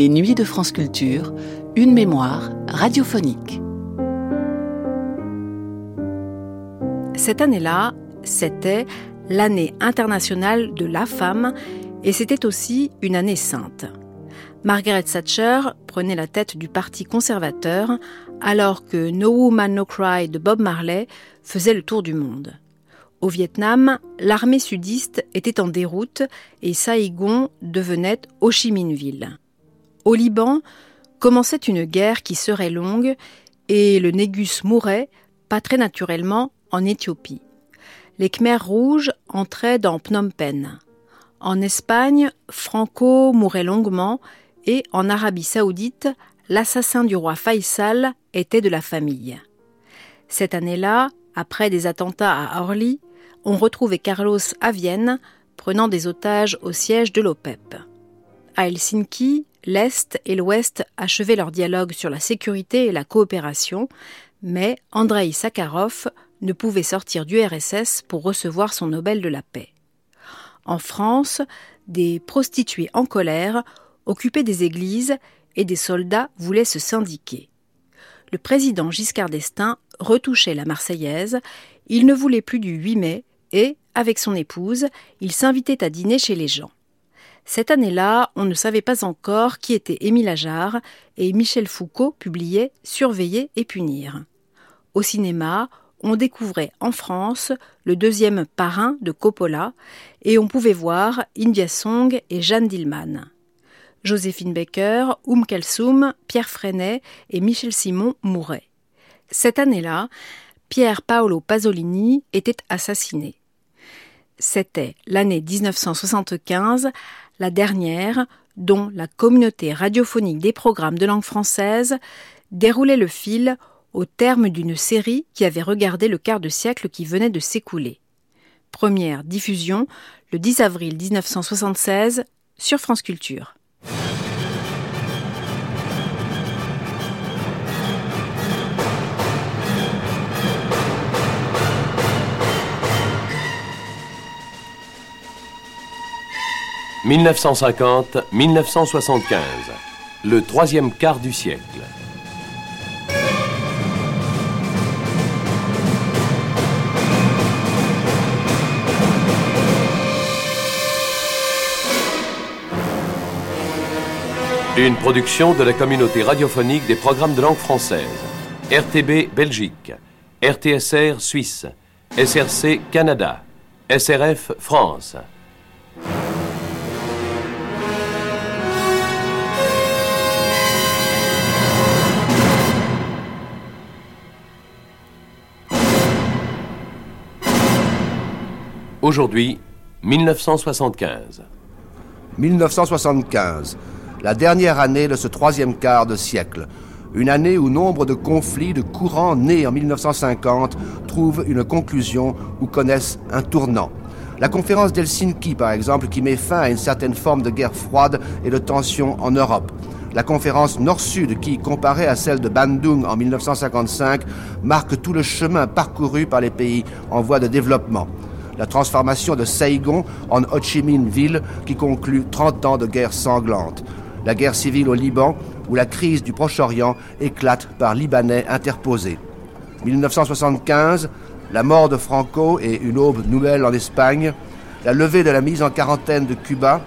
Les nuits de France Culture, une mémoire radiophonique. Cette année-là, c'était l'année internationale de la femme et c'était aussi une année sainte. Margaret Thatcher prenait la tête du Parti conservateur alors que No Woman No Cry de Bob Marley faisait le tour du monde. Au Vietnam, l'armée sudiste était en déroute et Saigon devenait Ho Chi Minh Ville. Au Liban, commençait une guerre qui serait longue et le Négus mourait, pas très naturellement, en Éthiopie. Les Khmers rouges entraient dans Phnom Penh. En Espagne, Franco mourait longuement et en Arabie saoudite, l'assassin du roi Faisal était de la famille. Cette année-là, après des attentats à Orly, on retrouvait Carlos à Vienne, prenant des otages au siège de l'OPEP. À Helsinki, l'Est et l'Ouest achevaient leur dialogue sur la sécurité et la coopération, mais Andrei Sakharov ne pouvait sortir du RSS pour recevoir son Nobel de la paix. En France, des prostituées en colère occupaient des églises et des soldats voulaient se syndiquer. Le président Giscard d'Estaing retouchait la Marseillaise, il ne voulait plus du 8 mai et, avec son épouse, il s'invitait à dîner chez les gens. Cette année-là, on ne savait pas encore qui était Émile Ajar et Michel Foucault publiait Surveiller et punir. Au cinéma, on découvrait en France le deuxième parrain de Coppola et on pouvait voir India Song et Jeanne Dillman. Joséphine Baker, Oum Kalsoum, Pierre Freinet et Michel Simon mouraient. Cette année-là, Pierre Paolo Pasolini était assassiné. C'était l'année 1975, la dernière dont la communauté radiophonique des programmes de langue française déroulait le fil au terme d'une série qui avait regardé le quart de siècle qui venait de s'écouler. Première diffusion le 10 avril 1976 sur France Culture. « 1950-1975, le troisième quart du siècle. Une production de la communauté radiophonique des programmes de langue française. RTB Belgique, RTSR Suisse, SRC Canada, SRF France. Aujourd'hui, 1975. 1975, la dernière année de ce troisième quart de siècle. Une année où nombre de conflits de courants nés en 1950 trouvent une conclusion ou connaissent un tournant. La conférence d'Helsinki, par exemple, qui met fin à une certaine forme de guerre froide et de tension en Europe. La conférence Nord-Sud, qui, comparée à celle de Bandung en 1955, marque tout le chemin parcouru par les pays en voie de développement la transformation de Saigon en Ho Chi Minh ville qui conclut 30 ans de guerre sanglante. La guerre civile au Liban, où la crise du Proche-Orient éclate par Libanais interposés. 1975, la mort de Franco et une aube nouvelle en Espagne, la levée de la mise en quarantaine de Cuba,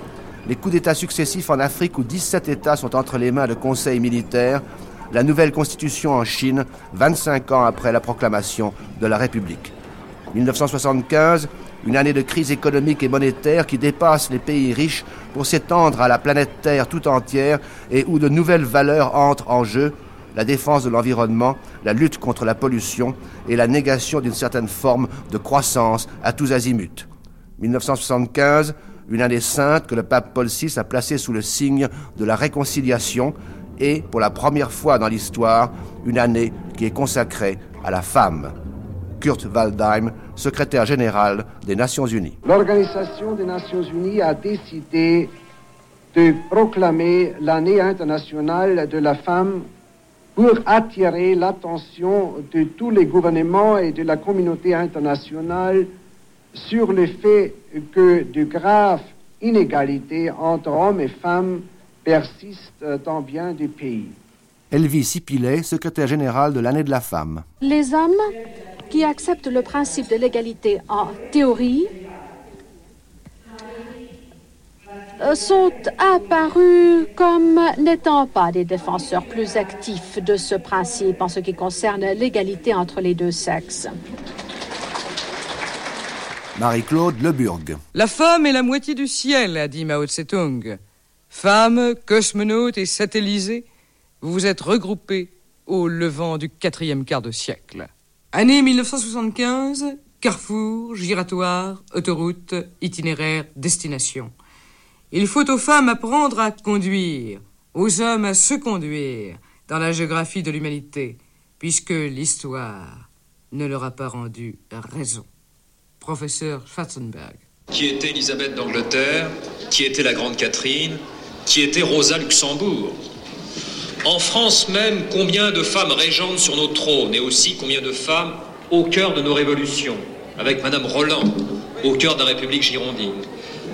les coups d'État successifs en Afrique où 17 États sont entre les mains de conseils militaires, la nouvelle constitution en Chine, 25 ans après la proclamation de la République. 1975, une année de crise économique et monétaire qui dépasse les pays riches pour s'étendre à la planète Terre tout entière et où de nouvelles valeurs entrent en jeu, la défense de l'environnement, la lutte contre la pollution et la négation d'une certaine forme de croissance à tous azimuts. 1975, une année sainte que le pape Paul VI a placée sous le signe de la réconciliation et, pour la première fois dans l'histoire, une année qui est consacrée à la femme. Kurt Waldheim, secrétaire général des Nations Unies. L'Organisation des Nations Unies a décidé de proclamer l'année internationale de la femme pour attirer l'attention de tous les gouvernements et de la communauté internationale sur le fait que de graves inégalités entre hommes et femmes persistent dans bien des pays. Elvie Sipilet, secrétaire générale de l'année de la femme. Les hommes qui acceptent le principe de l'égalité en théorie euh, sont apparus comme n'étant pas des défenseurs plus actifs de ce principe en ce qui concerne l'égalité entre les deux sexes. Marie-Claude Leburg. La femme est la moitié du ciel, a dit Mao Tse-tung. Femmes, cosmonautes et satellisés, vous vous êtes regroupés au levant du quatrième quart de siècle. Année 1975, carrefour, giratoire, autoroute, itinéraire, destination. Il faut aux femmes apprendre à conduire, aux hommes à se conduire dans la géographie de l'humanité, puisque l'histoire ne leur a pas rendu raison professeur Schwarzenberg. Qui était Elisabeth d'Angleterre Qui était la Grande Catherine Qui était Rosa Luxembourg En France même, combien de femmes régentes sur nos trônes et aussi combien de femmes au cœur de nos révolutions? Avec Madame Roland, au cœur de la République girondine.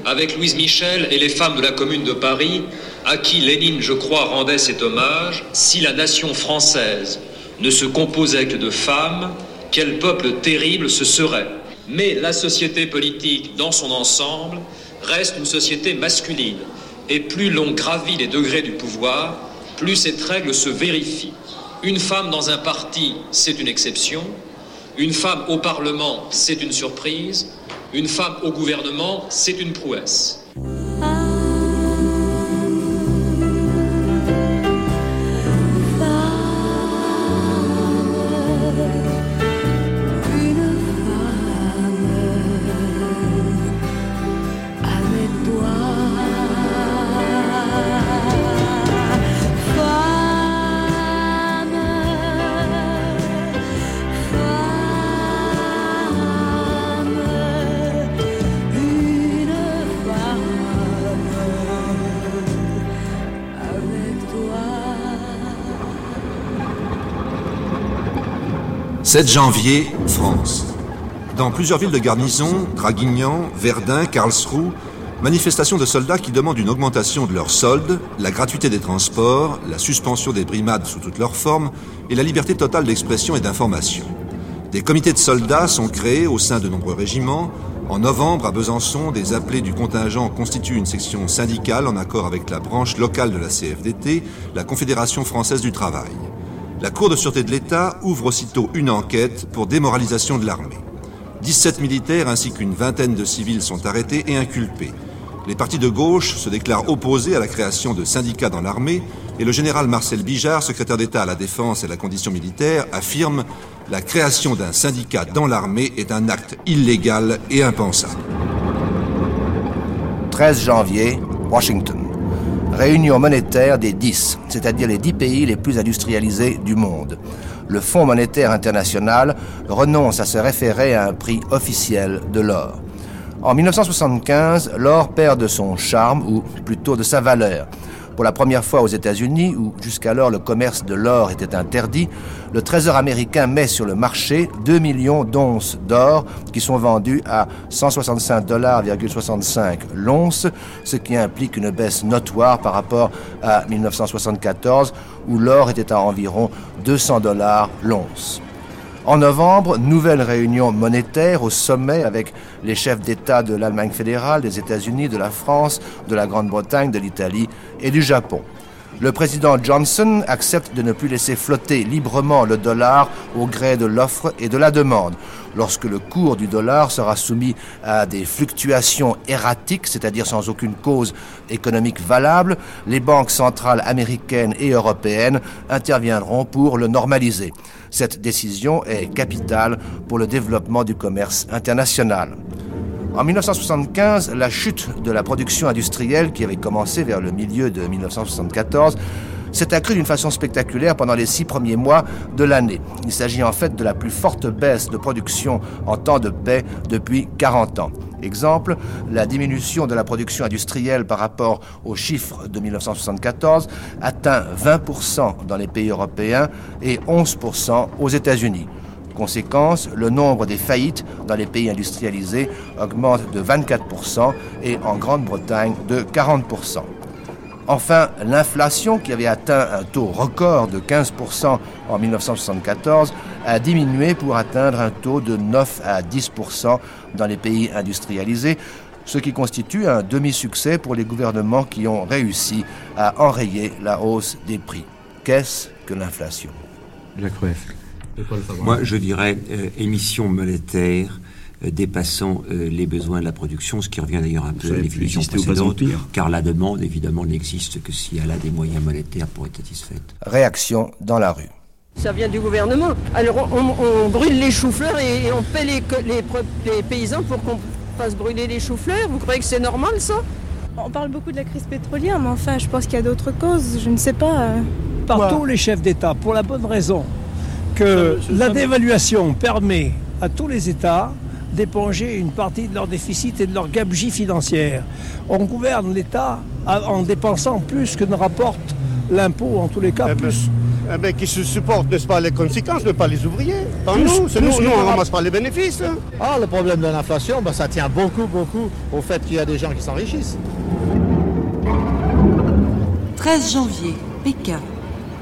Avec Louise Michel et les femmes de la Commune de Paris, à qui Lénine, je crois, rendait cet hommage, si la nation française ne se composait que de femmes, quel peuple terrible ce serait? Mais la société politique dans son ensemble reste une société masculine. Et plus l'on gravit les degrés du pouvoir, plus cette règle se vérifie. Une femme dans un parti, c'est une exception. Une femme au Parlement, c'est une surprise. Une femme au gouvernement, c'est une prouesse. « 7 janvier, France. Dans plusieurs villes de garnison, Draguignan, Verdun, Karlsruhe, manifestations de soldats qui demandent une augmentation de leurs soldes, la gratuité des transports, la suspension des brimades sous toutes leurs formes et la liberté totale d'expression et d'information. Des comités de soldats sont créés au sein de nombreux régiments. En novembre, à Besançon, des appelés du contingent constituent une section syndicale en accord avec la branche locale de la CFDT, la Confédération française du travail. La Cour de sûreté de l'État ouvre aussitôt une enquête pour démoralisation de l'armée. 17 militaires ainsi qu'une vingtaine de civils sont arrêtés et inculpés. Les partis de gauche se déclarent opposés à la création de syndicats dans l'armée et le général Marcel Bijard, secrétaire d'État à la Défense et à la condition militaire, affirme la création d'un syndicat dans l'armée est un acte illégal et impensable. 13 janvier, Washington réunion monétaire des 10, c'est-à-dire les 10 pays les plus industrialisés du monde. Le Fonds monétaire international renonce à se référer à un prix officiel de l'or. En 1975, l'or perd de son charme, ou plutôt de sa valeur. Pour la première fois aux États-Unis, où jusqu'alors le commerce de l'or était interdit, le Trésor américain met sur le marché 2 millions d'onces d'or qui sont vendues à 165 dollars l'once, ce qui implique une baisse notoire par rapport à 1974 où l'or était à environ 200 dollars l'once. En novembre, nouvelle réunion monétaire au sommet avec les chefs d'État de l'Allemagne fédérale, des États-Unis, de la France, de la Grande-Bretagne, de l'Italie et du Japon. Le président Johnson accepte de ne plus laisser flotter librement le dollar au gré de l'offre et de la demande. Lorsque le cours du dollar sera soumis à des fluctuations erratiques, c'est-à-dire sans aucune cause économique valable, les banques centrales américaines et européennes interviendront pour le normaliser. Cette décision est capitale pour le développement du commerce international. En 1975, la chute de la production industrielle qui avait commencé vers le milieu de 1974 s'est accrue d'une façon spectaculaire pendant les six premiers mois de l'année. Il s'agit en fait de la plus forte baisse de production en temps de paix depuis 40 ans. Exemple, la diminution de la production industrielle par rapport aux chiffres de 1974 atteint 20% dans les pays européens et 11% aux États-Unis. Conséquence, le nombre des faillites dans les pays industrialisés augmente de 24% et en Grande-Bretagne de 40%. Enfin, l'inflation, qui avait atteint un taux record de 15% en 1974, a diminué pour atteindre un taux de 9 à 10% dans les pays industrialisés, ce qui constitue un demi-succès pour les gouvernements qui ont réussi à enrayer la hausse des prix. Qu'est-ce que l'inflation? Moi, je dirais euh, émission monétaire euh, dépassant euh, les besoins de la production, ce qui revient d'ailleurs un peu à la définition précédente, car la demande, évidemment, n'existe que si elle a des moyens monétaires pour être satisfaite. Réaction dans la rue. Ça vient du gouvernement. Alors on, on brûle les choux-fleurs et, et, on paie les, les, les paysans pour qu'on fasse brûler les choux-fleurs. Vous croyez que c'est normal ça? On parle beaucoup de la crise pétrolière, mais enfin, je pense qu'il y a d'autres causes. Je ne sais pas. euh. Par tous les chefs d'État, pour la bonne raison que la dévaluation permet à tous les États d'éponger une partie de leur déficit et de leur gabegie financière. On gouverne l'État en dépensant plus que ne rapporte l'impôt, en tous les cas, Eh ben, plus. eh ben, qui se supportent, n'est-ce pas, les conséquences, mais pas les ouvriers. Pas Plus- nous, plus nous, on rap- ramasse pas les bénéfices. hein. Ah, le problème de l'inflation, ben, ça tient beaucoup, beaucoup au fait qu'il y a des gens qui s'enrichissent. 13 janvier, Pékin.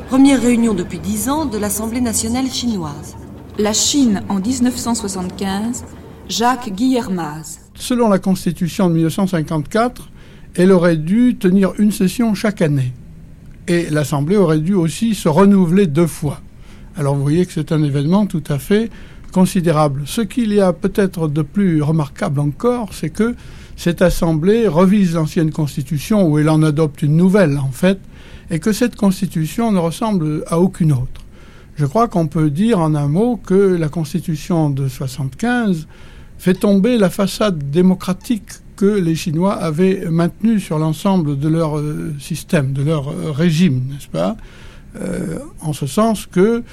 Première réunion depuis 10 ans de l'Assemblée nationale chinoise. La Chine en 1975, Jacques Guillermaz. Selon la Constitution de 1954, elle aurait dû tenir une session chaque année. Et l'Assemblée aurait dû aussi se renouveler deux fois. Alors vous voyez que c'est un événement tout à fait considérable. Ce qu'il y a peut-être de plus remarquable encore, c'est que cette Assemblée revise l'ancienne Constitution, ou elle en adopte une nouvelle en fait, et que cette Constitution ne ressemble à aucune autre. Je crois qu'on peut dire en un mot que la Constitution de 75 fait tomber la façade démocratique que les Chinois avaient maintenue sur l'ensemble de leur euh, système, de leur euh, régime, n'est-ce pas? Euh, En ce sens que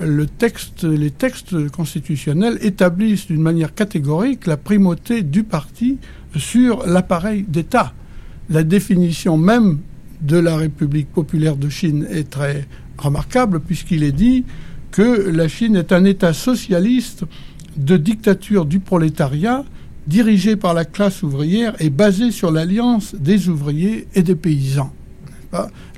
les textes constitutionnels établissent d'une manière catégorique la primauté du parti sur l'appareil d'État. La définition même de la République populaire de Chine est très remarquable puisqu'il est dit que la Chine est un État socialiste de dictature du prolétariat dirigé par la classe ouvrière et basé sur l'alliance des ouvriers et des paysans.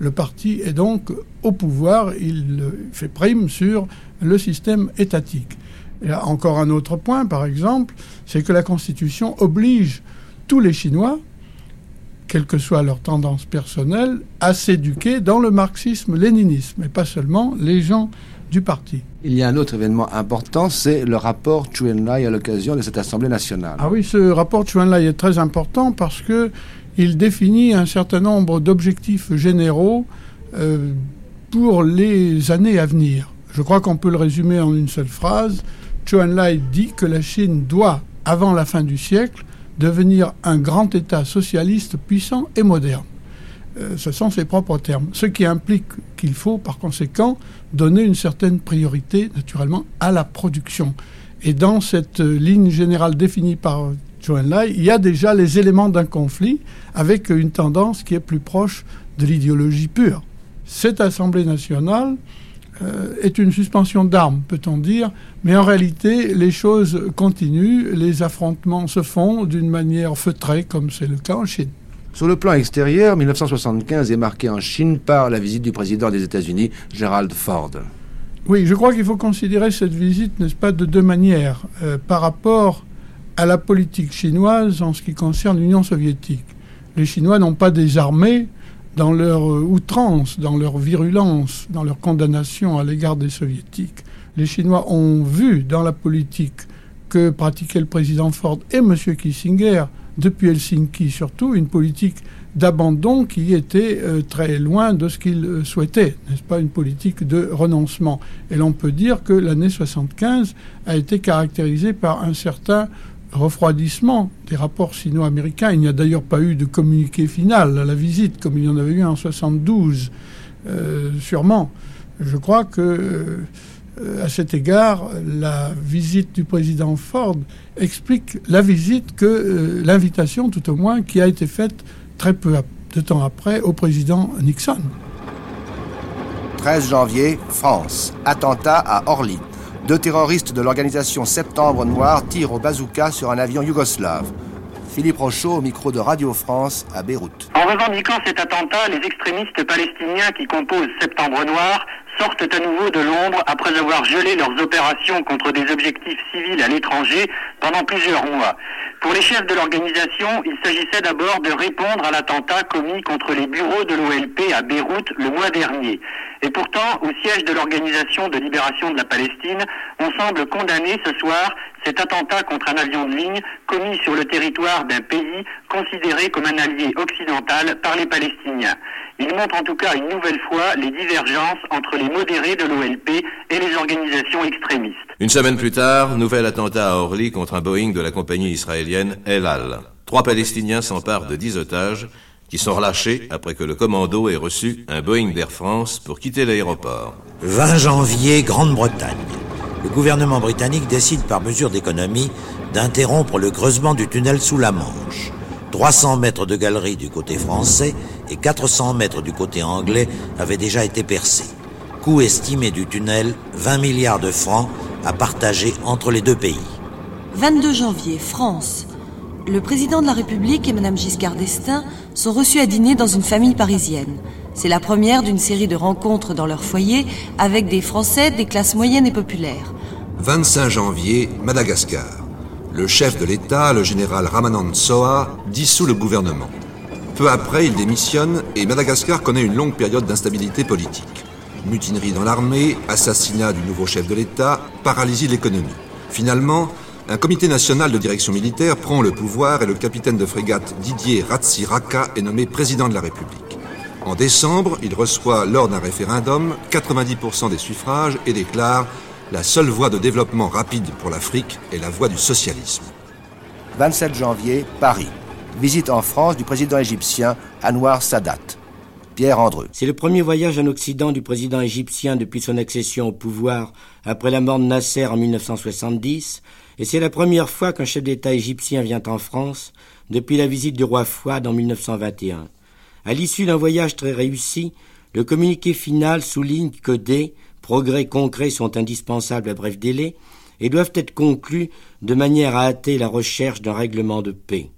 Le parti est donc au pouvoir, il fait prime sur le système étatique. Encore un autre point, par exemple, c'est que la Constitution oblige tous les Chinois, quelle que soit leur tendance personnelle, à s'éduquer dans le marxisme-léninisme, et pas seulement les gens du parti. Il y a un autre événement important, c'est le rapport Chu Enlai à l'occasion de cette Assemblée nationale. Ah oui, ce rapport de Chouin-Lai est très important parce que il définit un certain nombre d'objectifs généraux euh, pour les années à venir. Je crois qu'on peut le résumer en une seule phrase. Chouin-Lai dit que la Chine doit, avant la fin du siècle, devenir un grand État socialiste puissant et moderne. Euh, ce sont ses propres termes. Ce qui implique qu'il faut, par conséquent, donner une certaine priorité, naturellement, à la production. Et dans cette ligne générale définie par Enlai, il y a déjà les éléments d'un conflit avec une tendance qui est plus proche de l'idéologie pure. Cette Assemblée nationale euh, est une suspension d'armes, peut-on dire, mais en réalité, les choses continuent, les affrontements se font d'une manière feutrée, comme c'est le cas en Chine. Sur le plan extérieur, 1975 est marqué en Chine par la visite du président des États-Unis, Gerald Ford. Oui, je crois qu'il faut considérer cette visite, n'est-ce pas, de deux manières, euh, par rapport à la politique chinoise en ce qui concerne l'Union soviétique. Les Chinois n'ont pas des armées dans leur euh, outrance, dans leur virulence, dans leur condamnation à l'égard des soviétiques. Les Chinois ont vu dans la politique que pratiquait le président Ford et M. Kissinger, depuis Helsinki surtout, une politique d'abandon qui était euh, très loin de ce qu'ils euh, souhaitaient, n'est-ce pas, une politique de renoncement. Et l'on peut dire que l'année 75 a été caractérisée par un certain refroidissement des rapports sino-américains. Il n'y a d'ailleurs pas eu de communiqué final à la visite, comme il y en avait eu en 72, euh, sûrement. Je crois que, euh, à cet égard, la visite du président Ford explique la visite que, euh, l'invitation tout au moins, qui a été faite très peu de temps après au président Nixon. 13 janvier, France. Attentat à Orly. Deux terroristes de l'organisation Septembre Noir tirent au bazooka sur un avion yougoslave. Philippe Rochaud au micro de Radio France à Beyrouth. En revendiquant cet attentat, les extrémistes palestiniens qui composent Septembre Noir sortent à nouveau de l'ombre après avoir gelé leurs opérations contre des objectifs civils à l'étranger pendant plusieurs mois. Pour les chefs de l'organisation, il s'agissait d'abord de répondre à l'attentat commis contre les bureaux de l'OLP à Beyrouth le mois dernier. Et pourtant, au siège de l'Organisation de libération de la Palestine, on semble condamner ce soir cet attentat contre un avion de ligne commis sur le territoire d'un pays considéré comme un allié occidental par les Palestiniens. Il montre en tout cas une nouvelle fois les divergences entre les modérés de l'OLP et les organisations extrémistes. Une semaine plus tard, nouvel attentat à Orly contre un Boeing de la compagnie israélienne El Al. Trois Palestiniens s'emparent de dix otages qui sont relâchés après que le commando ait reçu un Boeing d'Air France pour quitter l'aéroport. 20 janvier, Grande-Bretagne. Le gouvernement britannique décide par mesure d'économie d'interrompre le creusement du tunnel sous la Manche. 300 mètres de galerie du côté français et 400 mètres du côté anglais avaient déjà été percés. Coût estimé du tunnel, 20 milliards de francs à partager entre les deux pays. 22 janvier, France. Le président de la République et Madame Giscard d'Estaing sont reçus à dîner dans une famille parisienne. C'est la première d'une série de rencontres dans leur foyer avec des Français des classes moyennes et populaires. 25 janvier, Madagascar. Le chef de l'État, le général Ramanand Soa, dissout le gouvernement. Peu après, il démissionne et Madagascar connaît une longue période d'instabilité politique. Mutinerie dans l'armée, assassinat du nouveau chef de l'État, paralysie de l'économie. Finalement, un comité national de direction militaire prend le pouvoir et le capitaine de frégate Didier Ratsiraka est nommé président de la République. En décembre, il reçoit lors d'un référendum 90% des suffrages et déclare la seule voie de développement rapide pour l'Afrique est la voie du socialisme. 27 janvier, Paris. Visite en France du président égyptien Anwar Sadat. Pierre Andreu. C'est le premier voyage en Occident du président égyptien depuis son accession au pouvoir après la mort de Nasser en 1970, et c'est la première fois qu'un chef d'État égyptien vient en France depuis la visite du roi Fouad en 1921. À l'issue d'un voyage très réussi, le communiqué final souligne que des progrès concrets sont indispensables à bref délai et doivent être conclus de manière à hâter la recherche d'un règlement de paix.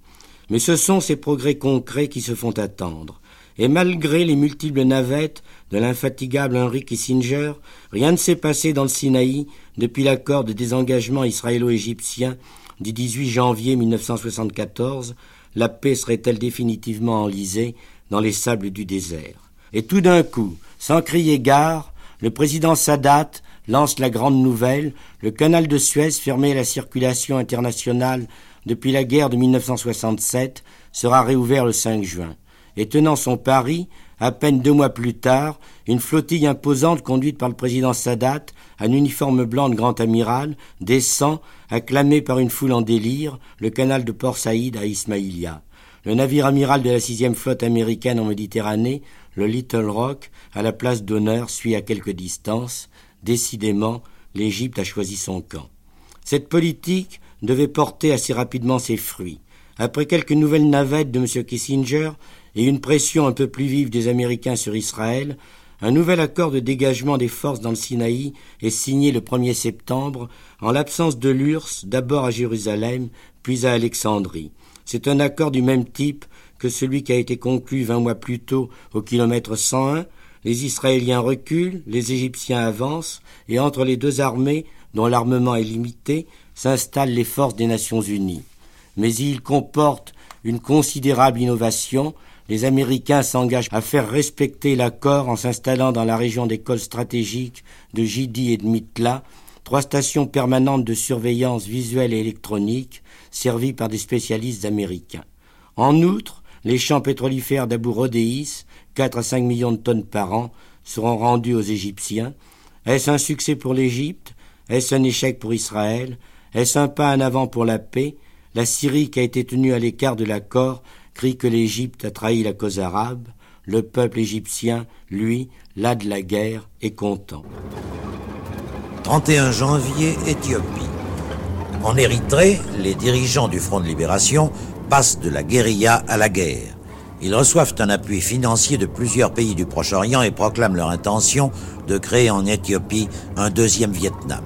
Mais ce sont ces progrès concrets qui se font attendre. Et malgré les multiples navettes de l'infatigable Henry Kissinger, rien ne s'est passé dans le Sinaï depuis l'accord de désengagement israélo-égyptien du 18 janvier 1974. La paix serait-elle définitivement enlisée dans les sables du désert? Et tout d'un coup, sans crier gare, le président Sadat lance la grande nouvelle, le canal de Suez fermé à la circulation internationale depuis la guerre de 1967 sera réouvert le 5 juin. Et tenant son pari, à peine deux mois plus tard, une flottille imposante conduite par le président Sadat, un uniforme blanc de grand amiral, descend, acclamé par une foule en délire, le canal de Port Saïd à Ismaïlia. Le navire amiral de la sixième flotte américaine en Méditerranée, le Little Rock, à la place d'honneur, suit à quelque distance. Décidément, l'Égypte a choisi son camp. Cette politique devait porter assez rapidement ses fruits. Après quelques nouvelles navettes de M. Kissinger et une pression un peu plus vive des Américains sur Israël, un nouvel accord de dégagement des forces dans le Sinaï est signé le 1er septembre, en l'absence de l'URSS, d'abord à Jérusalem, puis à Alexandrie. C'est un accord du même type que celui qui a été conclu vingt mois plus tôt au kilomètre 101. Les Israéliens reculent, les Égyptiens avancent, et entre les deux armées, dont l'armement est limité, s'installent les forces des Nations Unies. Mais il comporte une considérable innovation. Les Américains s'engagent à faire respecter l'accord en s'installant dans la région des cols stratégiques de Jidi et de Mitla, trois stations permanentes de surveillance visuelle et électronique, servies par des spécialistes américains. En outre, les champs pétrolifères d'Abu Rodéis, 4 à 5 millions de tonnes par an, seront rendus aux Égyptiens. Est-ce un succès pour l'Égypte? Est-ce un échec pour Israël? Est-ce un pas en avant pour la paix? La Syrie, qui a été tenue à l'écart de l'accord, crie que l'Égypte a trahi la cause arabe. Le peuple égyptien, lui, là de la guerre, est content. 31 janvier, Éthiopie. En Érythrée, les dirigeants du Front de libération passent de la guérilla à la guerre. Ils reçoivent un appui financier de plusieurs pays du Proche-Orient et proclament leur intention de créer en Éthiopie un deuxième Vietnam.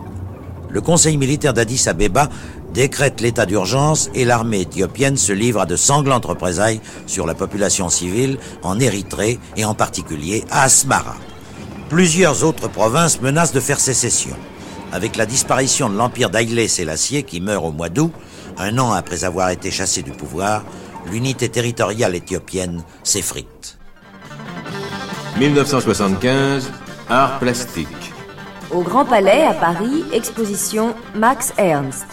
Le Conseil militaire d'Addis Abeba décrète l'état d'urgence et l'armée éthiopienne se livre à de sanglantes représailles sur la population civile en Érythrée et en particulier à Asmara. Plusieurs autres provinces menacent de faire sécession. Avec la disparition de l'empire d'Haïlé Sélassié qui meurt au mois d'août, un an après avoir été chassé du pouvoir, l'unité territoriale éthiopienne s'effrite. 1975, art plastique. Au Grand Palais, à Paris, exposition Max Ernst.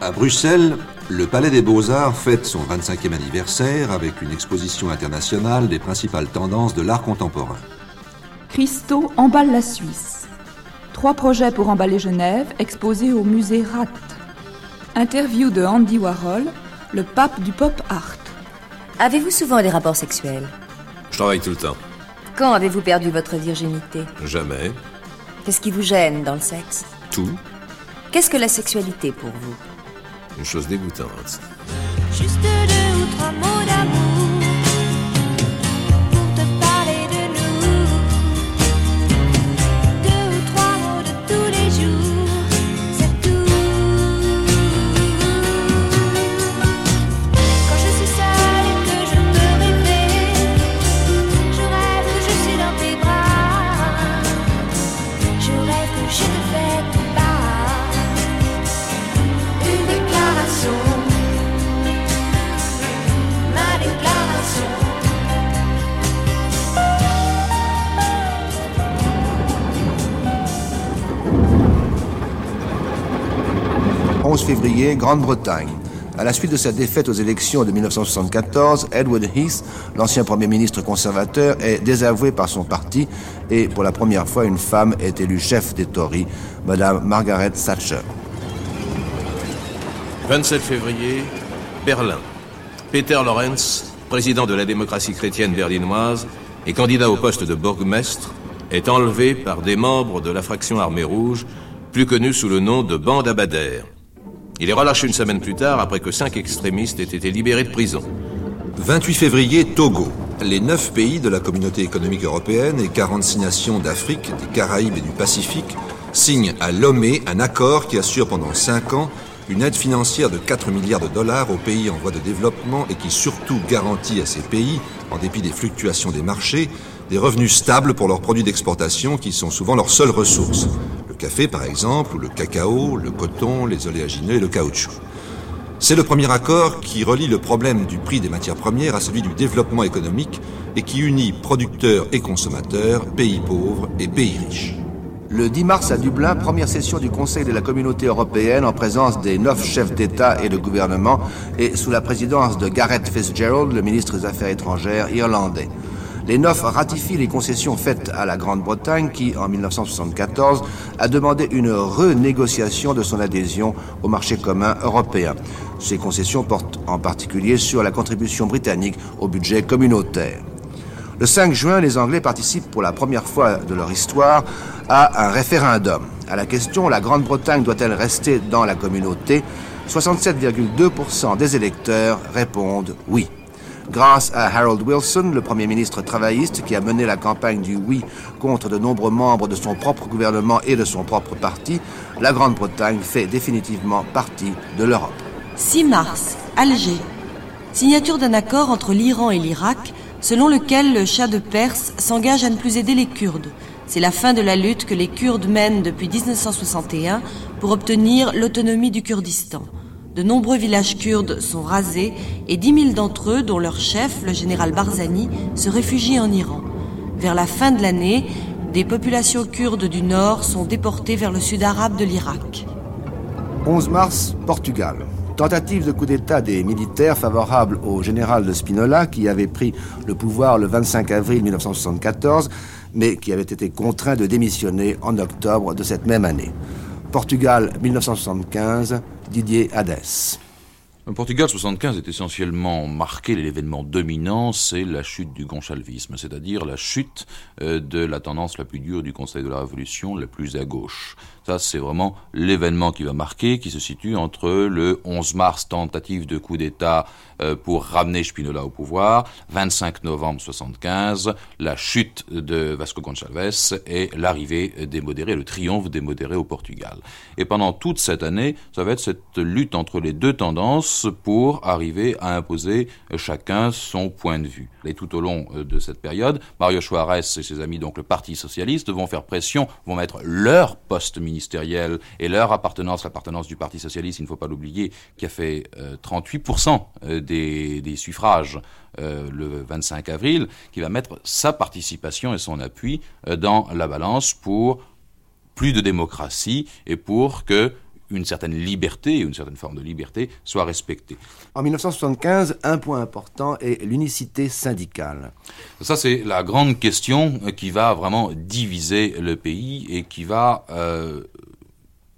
À Bruxelles, le Palais des Beaux-Arts fête son 25e anniversaire avec une exposition internationale des principales tendances de l'art contemporain. Christo emballe la Suisse. Trois projets pour emballer Genève exposés au musée Rath. Interview de Andy Warhol, le pape du pop art. Avez-vous souvent des rapports sexuels? Je travaille tout le temps. Quand avez-vous perdu votre virginité? Jamais. Qu'est-ce qui vous gêne dans le sexe? Tout. Qu'est-ce que la sexualité pour vous? Une chose dégoûtante. Juste 11 février, Grande-Bretagne. À la suite de sa défaite aux élections de 1974, Edward Heath, l'ancien Premier ministre conservateur, est désavoué par son parti et pour la première fois, une femme est élue chef des Tories, Madame Margaret Thatcher. 27 février, Berlin. Peter Lorenz, président de la démocratie chrétienne berlinoise et candidat au poste de bourgmestre, est enlevé par des membres de la fraction Armée Rouge, plus connue sous le nom de Bande Abadère. Il est relâché une semaine plus tard après que cinq extrémistes aient été libérés de prison. 28 février, Togo. Les neuf pays de la communauté économique européenne et 46 nations d'Afrique, des Caraïbes et du Pacifique signent à Lomé un accord qui assure pendant cinq ans une aide financière de 4 milliards de dollars aux pays en voie de développement et qui surtout garantit à ces pays, en dépit des fluctuations des marchés, des revenus stables pour leurs produits d'exportation qui sont souvent leurs seules ressources. Le café par exemple, ou le cacao, le coton, les oléagineux et le caoutchouc. C'est le premier accord qui relie le problème du prix des matières premières à celui du développement économique et qui unit producteurs et consommateurs, pays pauvres et pays riches. Le 10 mars à Dublin, première session du Conseil de la Communauté européenne en présence des neuf chefs d'État et de gouvernement et sous la présidence de Gareth Fitzgerald, le ministre des Affaires étrangères irlandais. Les neuf ratifient les concessions faites à la Grande-Bretagne qui, en 1974, a demandé une renégociation de son adhésion au marché commun européen. Ces concessions portent en particulier sur la contribution britannique au budget communautaire. Le 5 juin, les Anglais participent pour la première fois de leur histoire à un référendum. À la question La Grande-Bretagne doit-elle rester dans la communauté? 67,2% des électeurs répondent oui. Grâce à Harold Wilson, le Premier ministre travailliste qui a mené la campagne du oui contre de nombreux membres de son propre gouvernement et de son propre parti, la Grande-Bretagne fait définitivement partie de l'Europe. 6 mars, Alger. Signature d'un accord entre l'Iran et l'Irak, selon lequel le Shah de Perse s'engage à ne plus aider les Kurdes. C'est la fin de la lutte que les Kurdes mènent depuis 1961 pour obtenir l'autonomie du Kurdistan. De nombreux villages kurdes sont rasés et 10 000 d'entre eux, dont leur chef, le général Barzani, se réfugient en Iran. Vers la fin de l'année, des populations kurdes du nord sont déportées vers le sud arabe de l'Irak. 11 mars, Portugal. Tentative de coup d'État des militaires favorables au général de Spinola qui avait pris le pouvoir le 25 avril 1974 mais qui avait été contraint de démissionner en octobre de cette même année. Portugal 1975, Le Portugal 75 est essentiellement marqué, l'événement dominant, c'est la chute du gonçalvisme, c'est-à-dire la chute euh, de la tendance la plus dure du Conseil de la Révolution, la plus à gauche. Ça, c'est vraiment l'événement qui va marquer, qui se situe entre le 11 mars, tentative de coup d'État euh, pour ramener Spinola au pouvoir, 25 novembre 75, la chute de Vasco Gonçalves et l'arrivée des modérés, le triomphe des modérés au Portugal. Et pendant toute cette année, ça va être cette lutte entre les deux tendances pour arriver à imposer chacun son point de vue. Tout au long euh, de cette période, Mario Suarez et ses amis, donc le Parti socialiste, vont faire pression, vont mettre leur poste ministériel et leur appartenance, l'appartenance du Parti socialiste, il ne faut pas l'oublier, qui a fait 38% euh, des, des, suffrages euh, le 25 avril, qui va mettre sa participation et son appui euh, dans la balance pour plus de démocratie et pour que une certaine liberté, une certaine forme de liberté soit respectée. En 1975, un point important est l'unicité syndicale. Ça, c'est la grande question qui va vraiment diviser le pays et qui va euh,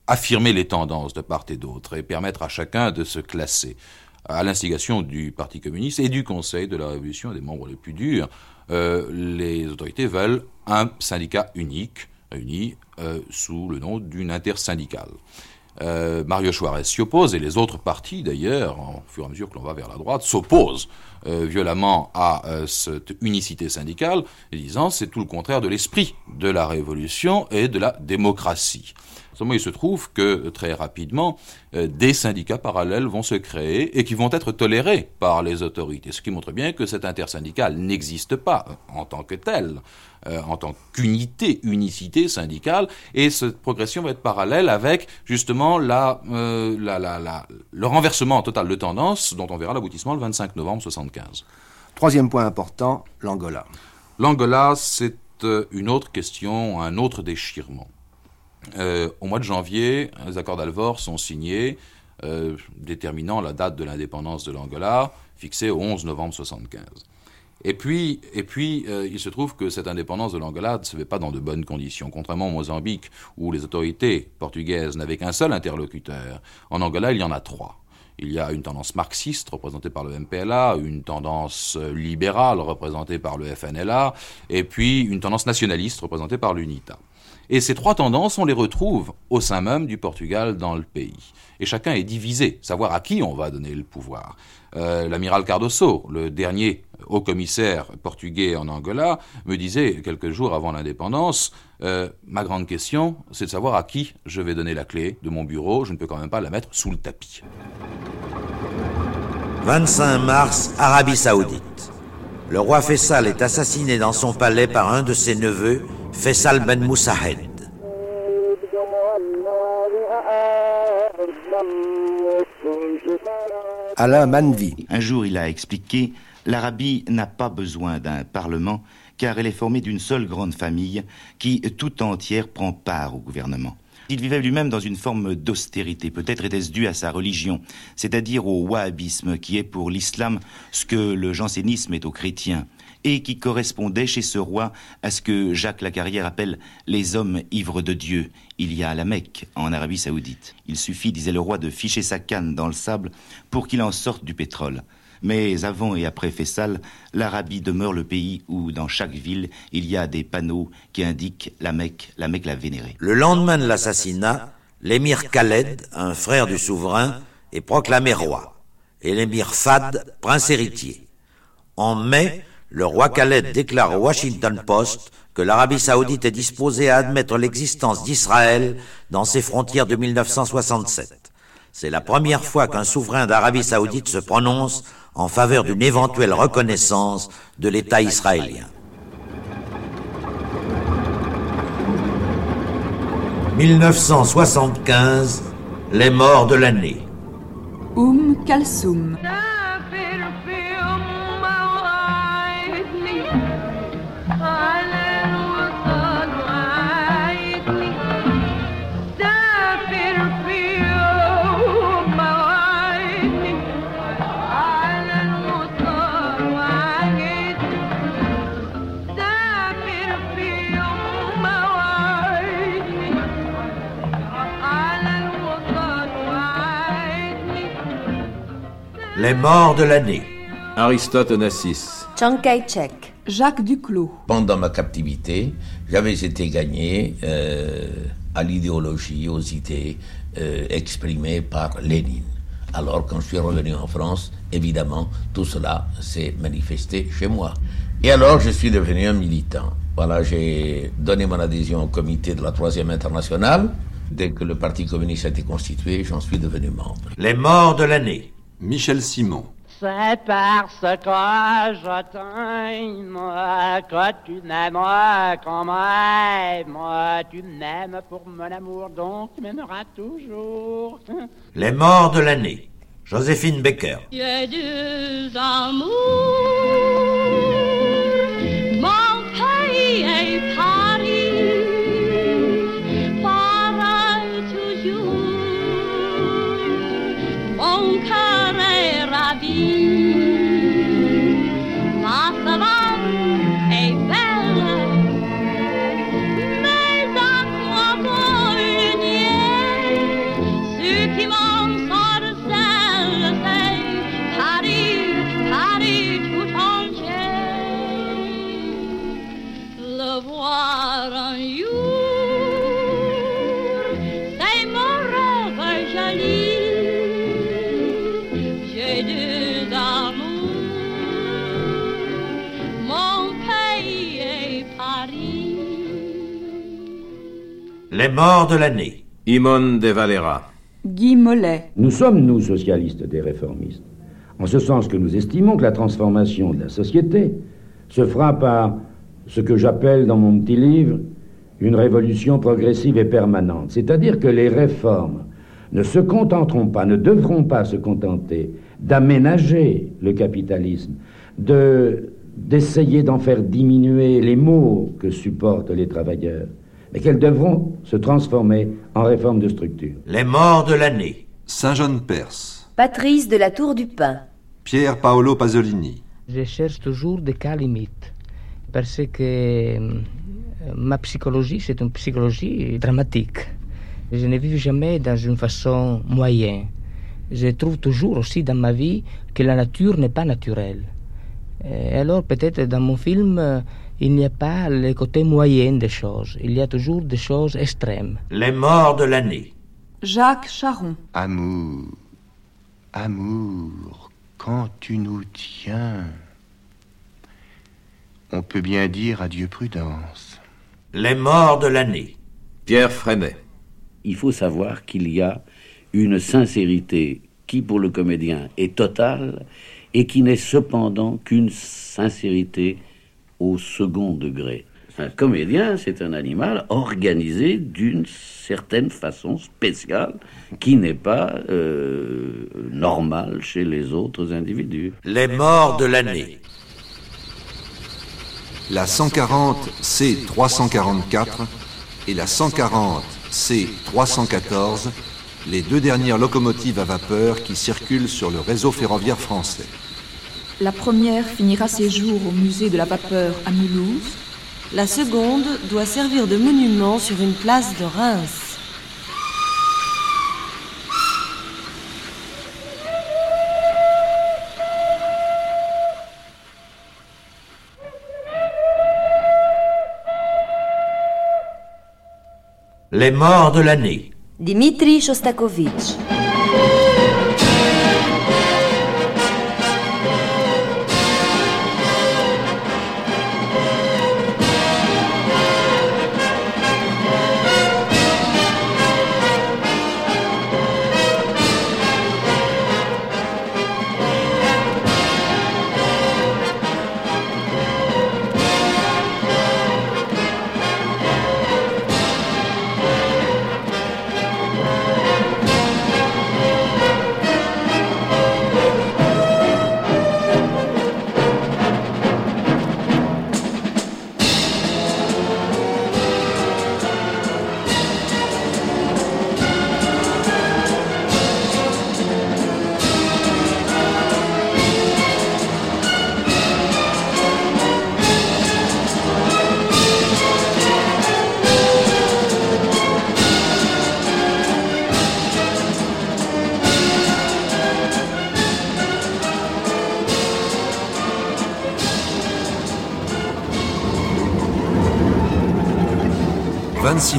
affirmer les tendances de part et d'autre et permettre à chacun de se classer. À l'instigation du Parti communiste et du Conseil de la Révolution, des membres les plus durs, euh, les autorités veulent un syndicat unique, réuni euh, sous le nom d'une intersyndicale. Euh, Mario Suarez s'y oppose, et les autres partis d'ailleurs, au fur et à mesure que l'on va vers la droite, s'opposent euh, violemment à euh, cette unicité syndicale, disant c'est tout le contraire de l'esprit de la révolution et de la démocratie. Seulement, il se trouve que très rapidement, euh, des syndicats parallèles vont se créer et qui vont être tolérés par les autorités, ce qui montre bien que cet intersyndicale n'existe pas en tant que tel, euh, en tant qu'unité, unicité syndicale, et cette progression va être parallèle avec justement la, euh, la, la, la, le renversement total de tendance dont on verra l'aboutissement le 25 novembre 75. Troisième point important, l'Angola. L'Angola, c'est une autre question, un autre déchirement. Euh, au mois de janvier, les accords d'Alvor sont signés, euh, déterminant la date de l'indépendance de l'Angola, fixée au 11 novembre 75. Et puis, et puis euh, il se trouve que cette indépendance de l'Angola ne se fait pas dans de bonnes conditions. Contrairement au Mozambique, où les autorités portugaises n'avaient qu'un seul interlocuteur, en Angola, il y en a trois. Il y a une tendance marxiste représentée par le MPLA, une tendance libérale représentée par le FNLA, et puis une tendance nationaliste représentée par l'UNITA. Et ces trois tendances, on les retrouve au sein même du Portugal dans le pays. Et chacun est divisé, savoir à qui on va donner le pouvoir. Euh, L'amiral Cardoso, le dernier haut commissaire portugais en Angola, me disait quelques jours avant l'indépendance, euh, ma grande question, c'est de savoir à qui je vais donner la clé de mon bureau, je ne peux quand même pas la mettre sous le tapis. 25 mars, Arabie Saoudite. Le roi Faisal est assassiné dans son palais par un de ses neveux, Faisal Ben Moussahed. Alain Manvi. Un jour, il a expliqué l'Arabie n'a pas besoin d'un parlement car elle est formée d'une seule grande famille qui tout entière prend part au gouvernement. Il vivait lui-même dans une forme d'austérité. Peut-être était-ce dû à sa religion, c'est-à-dire au wahhabisme, qui est pour l'islam ce que le jansénisme est aux chrétiens, qui correspondait chez ce roi à ce que Jacques Lacarrière appelle les hommes ivres de Dieu. Il y a à la Mecque, en Arabie saoudite. Il suffit, disait le roi, de ficher sa canne dans le sable pour qu'il en sorte du pétrole. Mais avant et après Fessal, l'Arabie demeure le pays où, dans chaque ville, il y a des panneaux qui indiquent la Mecque, la Mecque la vénérée. Le lendemain de l'assassinat, l'émir Khaled, un frère du souverain, est proclamé roi, et l'émir Fad, prince héritier. En mai, le roi Khaled déclare au Washington Post que l'Arabie saoudite est disposée à admettre l'existence d'Israël dans ses frontières de 1967. C'est la première fois qu'un souverain d'Arabie saoudite se prononce en faveur d'une éventuelle reconnaissance de l'État israélien. 1975, les morts de l'année. Kalsoum. Les morts de l'année. Aristote Onassis. Chiang Kai-shek. Jacques Duclos. Pendant ma captivité, j'avais été gagné euh, à l'idéologie, aux idées euh, exprimées par Lénine. Alors, quand je suis revenu en France, évidemment, tout cela s'est manifesté chez moi. Et alors, je suis devenu un militant. Voilà, j'ai donné mon adhésion au comité de la Troisième Internationale. Dès que le Parti communiste a été constitué, j'en suis devenu membre. Les morts de l'année. Michel Simon. C'est parce que je t'aime que tu m'aimes quand même. Moi, tu m'aimes pour mon amour, donc tu m'aimeras toujours. Les morts de l'année. Joséphine Becker. J'ai deux amours, mon pays est Paris, est Les morts de l'année. Imon de Valera. Guy Mollet. Nous sommes, nous, socialistes, des réformistes, en ce sens que nous estimons que la transformation de la société se fera par ce que j'appelle dans mon petit livre une révolution progressive et permanente. C'est-à-dire que les réformes ne se contenteront pas, ne devront pas se contenter d'aménager le capitalisme, de d'essayer d'en faire diminuer les maux que supportent les travailleurs, mais qu'elles devront se transformer en réformes de structure. Les morts de l'année. Saint-Jean-de-Perse. Patrice de la Tour du Pin. Pierre Paolo Pasolini. Je cherche toujours des cas limites parce que euh, ma psychologie, c'est une psychologie dramatique. Je ne vis jamais dans une façon moyenne. Je trouve toujours aussi dans ma vie que la nature n'est pas naturelle. Et alors peut-être dans mon film, euh, il n'y a pas le côté moyen des choses. Il y a toujours des choses extrêmes. Les morts de l'année. Jacques Charon. Amour, amour, quand tu nous tiens, on peut bien dire adieu prudence. Les morts de l'année. Pierre Freinet. Il faut savoir qu'il y a une sincérité qui, pour le comédien, est totale et qui n'est cependant qu'une sincérité au second degré. Un comédien, c'est un animal organisé d'une certaine façon spéciale qui n'est pas euh, normale chez les autres individus. Les morts de l'année. La 140 C344 et la 140 C314, les deux dernières locomotives à vapeur qui circulent sur le réseau ferroviaire français. La première finira ses jours au musée de la vapeur à Mulhouse. La seconde doit servir de monument sur une place de Reims. Les morts de l'année. Dimitri Shostakovich.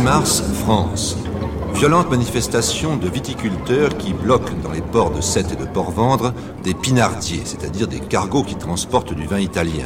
Mars, France. Violente manifestation de viticulteurs qui bloquent dans les ports de Sète et de Port-Vendre des pinardiers, c'est-à-dire des cargos qui transportent du vin italien.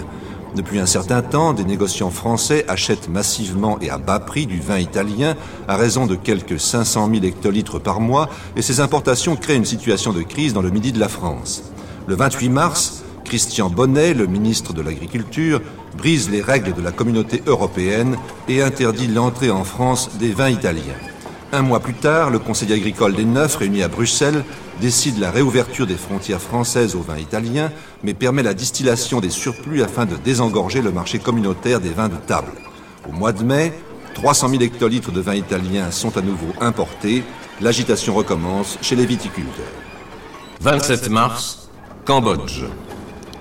Depuis un certain temps, des négociants français achètent massivement et à bas prix du vin italien à raison de quelques 500 000 hectolitres par mois et ces importations créent une situation de crise dans le midi de la France. Le 28 mars, Christian Bonnet, le ministre de l'Agriculture, brise les règles de la communauté européenne et interdit l'entrée en France des vins italiens. Un mois plus tard, le Conseil agricole des Neufs, réuni à Bruxelles, décide la réouverture des frontières françaises aux vins italiens, mais permet la distillation des surplus afin de désengorger le marché communautaire des vins de table. Au mois de mai, 300 000 hectolitres de vins italiens sont à nouveau importés. L'agitation recommence chez les viticulteurs. 27 mars, Cambodge.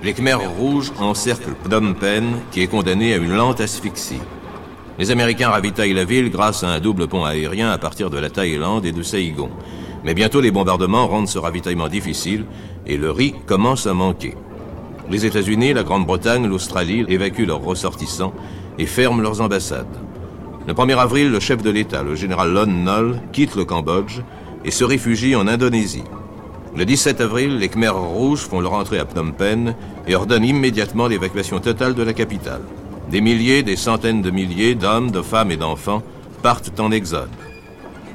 Les Khmers rouges encerclent Phnom Penh, qui est condamné à une lente asphyxie. Les Américains ravitaillent la ville grâce à un double pont aérien à partir de la Thaïlande et de Saïgon. Mais bientôt les bombardements rendent ce ravitaillement difficile et le riz commence à manquer. Les États-Unis, la Grande-Bretagne, l'Australie évacuent leurs ressortissants et ferment leurs ambassades. Le 1er avril, le chef de l'État, le général Lon Nol, quitte le Cambodge et se réfugie en Indonésie. Le 17 avril, les Khmers rouges font leur entrée à Phnom Penh et ordonnent immédiatement l'évacuation totale de la capitale. Des milliers, des centaines de milliers d'hommes, de femmes et d'enfants partent en exode.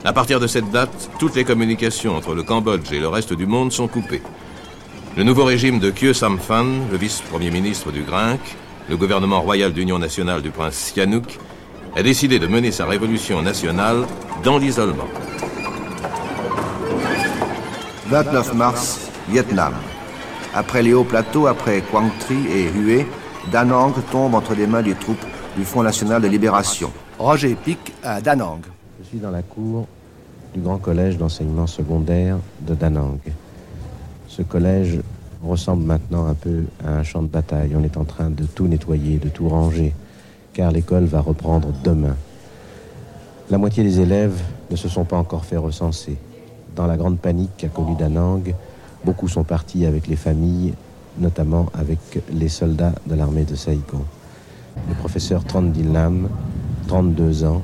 À partir de cette date, toutes les communications entre le Cambodge et le reste du monde sont coupées. Le nouveau régime de Khieu Samphan, le vice-premier ministre du Grinc, le gouvernement royal d'union nationale du prince Sihanouk, a décidé de mener sa révolution nationale dans l'isolement. 29 mars, Vietnam. Après les hauts plateaux, après Quang Tri et Hue, Da Nang tombe entre les mains des troupes du Front National de Libération. Roger Pic à Da Nang. Je suis dans la cour du Grand Collège d'enseignement secondaire de Da Nang. Ce collège ressemble maintenant un peu à un champ de bataille. On est en train de tout nettoyer, de tout ranger, car l'école va reprendre demain. La moitié des élèves ne se sont pas encore fait recenser. Dans la grande panique qu'a connue Danang, beaucoup sont partis avec les familles, notamment avec les soldats de l'armée de Saïgon. Le professeur Trondil Lam, 32 ans,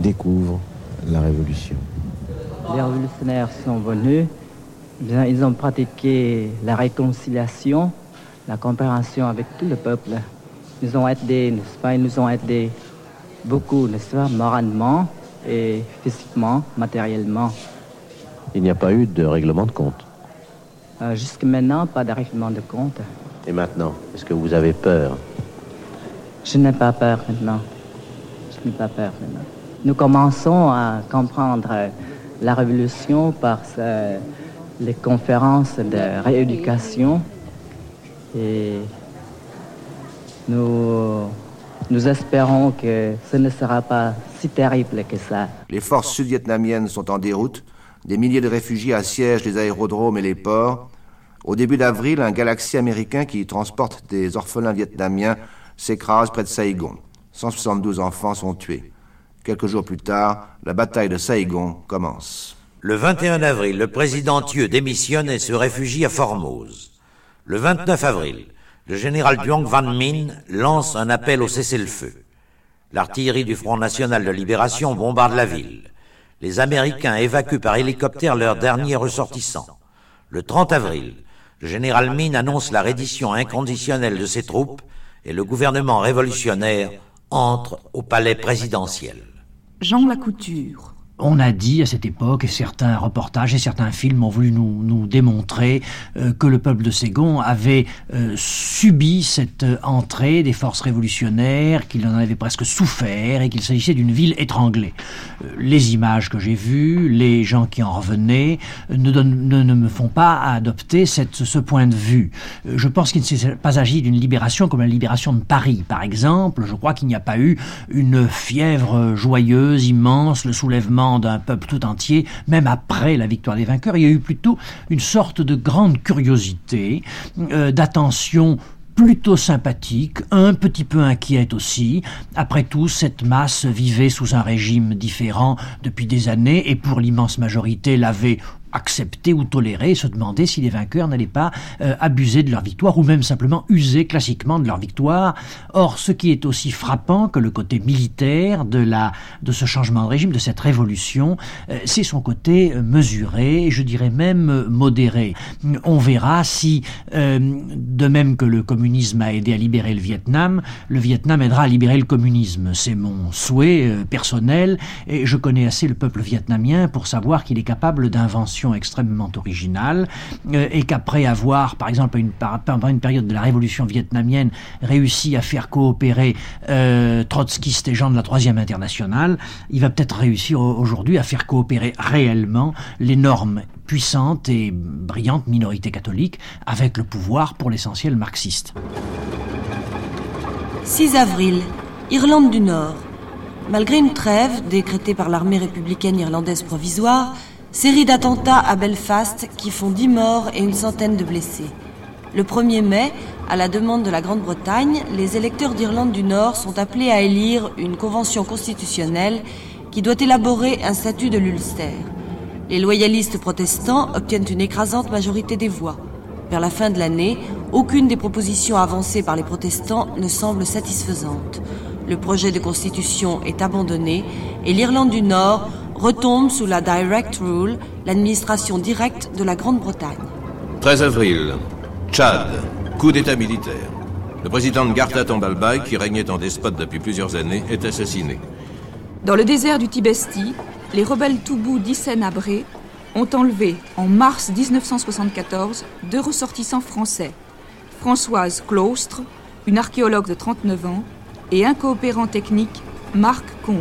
découvre la révolution. Les révolutionnaires sont venus, ils ont pratiqué la réconciliation, la compréhension avec tout le peuple. Ils ont aidé, n'est-ce pas, ils nous ont aidés beaucoup, n'est-ce pas, moralement et physiquement, matériellement. Il n'y a pas eu de règlement de compte. Euh, Jusque maintenant, pas de règlement de compte. Et maintenant, est-ce que vous avez peur? Je n'ai pas peur maintenant. Je n'ai pas peur maintenant. Nous commençons à comprendre euh, la révolution par euh, les conférences de rééducation et nous, nous espérons que ce ne sera pas si terrible que ça. Les forces sud-vietnamiennes sont en déroute. Des milliers de réfugiés assiègent les aérodromes et les ports. Au début d'avril, un Galaxy américain qui transporte des orphelins vietnamiens s'écrase près de Saïgon. 172 enfants sont tués. Quelques jours plus tard, la bataille de Saïgon commence. Le 21 avril, le président Thieu démissionne et se réfugie à Formose. Le 29 avril, le général Duong Van Minh lance un appel au cessez-le-feu. L'artillerie du Front National de Libération bombarde la ville. Les Américains évacuent par hélicoptère leurs derniers ressortissants. Le 30 avril, le général Min annonce la reddition inconditionnelle de ses troupes et le gouvernement révolutionnaire entre au palais présidentiel. Jean Lacouture. On a dit à cette époque, et certains reportages et certains films ont voulu nous, nous démontrer euh, que le peuple de Ségon avait euh, subi cette euh, entrée des forces révolutionnaires, qu'il en avait presque souffert et qu'il s'agissait d'une ville étranglée. Les images que j'ai vues, les gens qui en revenaient, ne, me font pas adopter ce point de vue. Je pense qu'il ne s'est pas agi d'une libération comme la libération de Paris, par exemple. Je crois qu'il n'y a pas eu une fièvre joyeuse, immense, le soulèvement d'un peuple tout entier, même après la victoire des vainqueurs. Il y a eu plutôt une sorte de grande curiosité, euh, d'attention plutôt sympathique, un petit peu inquiète aussi. Après tout, cette masse vivait sous un régime différent depuis des années et pour l'immense majorité l'avait accepter ou tolérer, se demander si les vainqueurs n'allaient pas euh, abuser de leur victoire ou même simplement user classiquement de leur victoire. Or, ce qui est aussi frappant que le côté militaire de, la, de ce changement de régime, de cette révolution, euh, c'est son côté mesuré, je dirais même modéré. On verra si, de même que le communisme a aidé à libérer le Vietnam, le Vietnam aidera à libérer le communisme. C'est mon souhait personnel et je connais assez le peuple vietnamien pour savoir qu'il est capable extrêmement originales euh, et qu'après avoir, par exemple, une, pendant une période de la révolution vietnamienne, réussi à faire coopérer euh, trotskistes et gens de la Troisième Internationale, il va peut-être réussir aujourd'hui à faire coopérer réellement l'énorme, puissante et brillante minorité catholique avec le pouvoir pour l'essentiel marxiste. 6 avril, Irlande du Nord. Malgré une trêve décrétée par l'armée républicaine irlandaise provisoire, série d'attentats à Belfast qui font 10 morts et une centaine de blessés. Le 1er mai, à la demande de la Grande-Bretagne, les électeurs d'Irlande du Nord sont appelés à élire une convention constitutionnelle qui doit élaborer un statut de l'Ulster. Les loyalistes protestants obtiennent une écrasante majorité des voix. Vers la fin de l'année, aucune des propositions avancées par les protestants ne semble satisfaisante le projet de constitution est abandonné et l'Irlande du Nord retombe sous la Direct Rule, l'administration directe de la Grande-Bretagne. 13 avril, Tchad, coup d'État militaire. Le président de Garta Tombalbaye, qui régnait en despote depuis plusieurs années, est assassiné. Dans le désert du Tibesti, les rebelles Toubou d'Issène Abré ont enlevé, en mars 1974, deux ressortissants français. Françoise Claustre, une archéologue de 39 ans, et un coopérant technique, Marc Combe.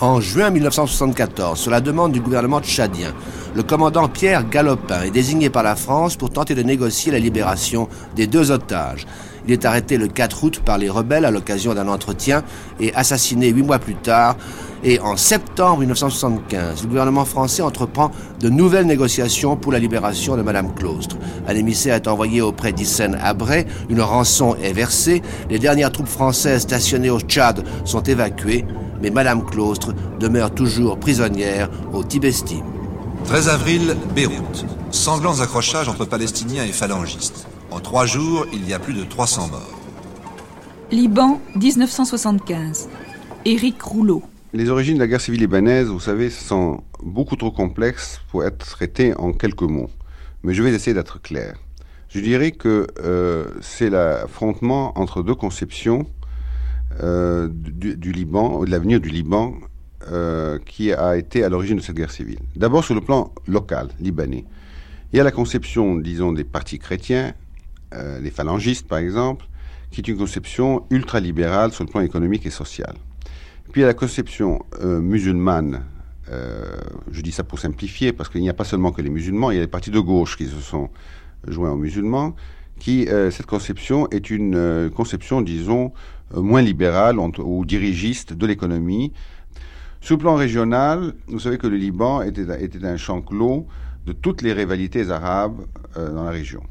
En juin 1974, sur la demande du gouvernement tchadien, le commandant Pierre Galopin est désigné par la France pour tenter de négocier la libération des deux otages. Il est arrêté le 4 août par les rebelles à l'occasion d'un entretien et assassiné huit mois plus tard. Et en septembre 1975, le gouvernement français entreprend de nouvelles négociations pour la libération de Madame Claustre. Un émissaire est envoyé auprès d'Hissène Abré, une rançon est versée, les dernières troupes françaises stationnées au Tchad sont évacuées, mais Madame Claustre demeure toujours prisonnière au Tibesti. 13 avril, Beyrouth. Sanglants accrochages entre Palestiniens et phalangistes. En trois jours, il y a plus de 300 morts. Liban, 1975. Éric Rouleau. Les origines de la guerre civile libanaise, vous savez, sont beaucoup trop complexes pour être traitées en quelques mots. Mais je vais essayer d'être clair. Je dirais que euh, c'est l'affrontement entre deux conceptions euh, du, Liban, de l'avenir du Liban, euh, qui a été à l'origine de cette guerre civile. D'abord sur le plan local, libanais. Il y a la conception, disons, des partis chrétiens, les phalangistes par exemple, qui est une conception ultralibérale sur le plan économique et social. Puis il y a la conception euh, musulmane, euh, je dis ça pour simplifier, parce qu'il n'y a pas seulement que les musulmans, il y a les partis de gauche qui se sont joints aux musulmans, qui, euh, cette conception est une conception, disons, moins libérale ou dirigiste de l'économie. Sur le plan régional, vous savez que le Liban était, était un champ clos de toutes les rivalités arabes dans la région.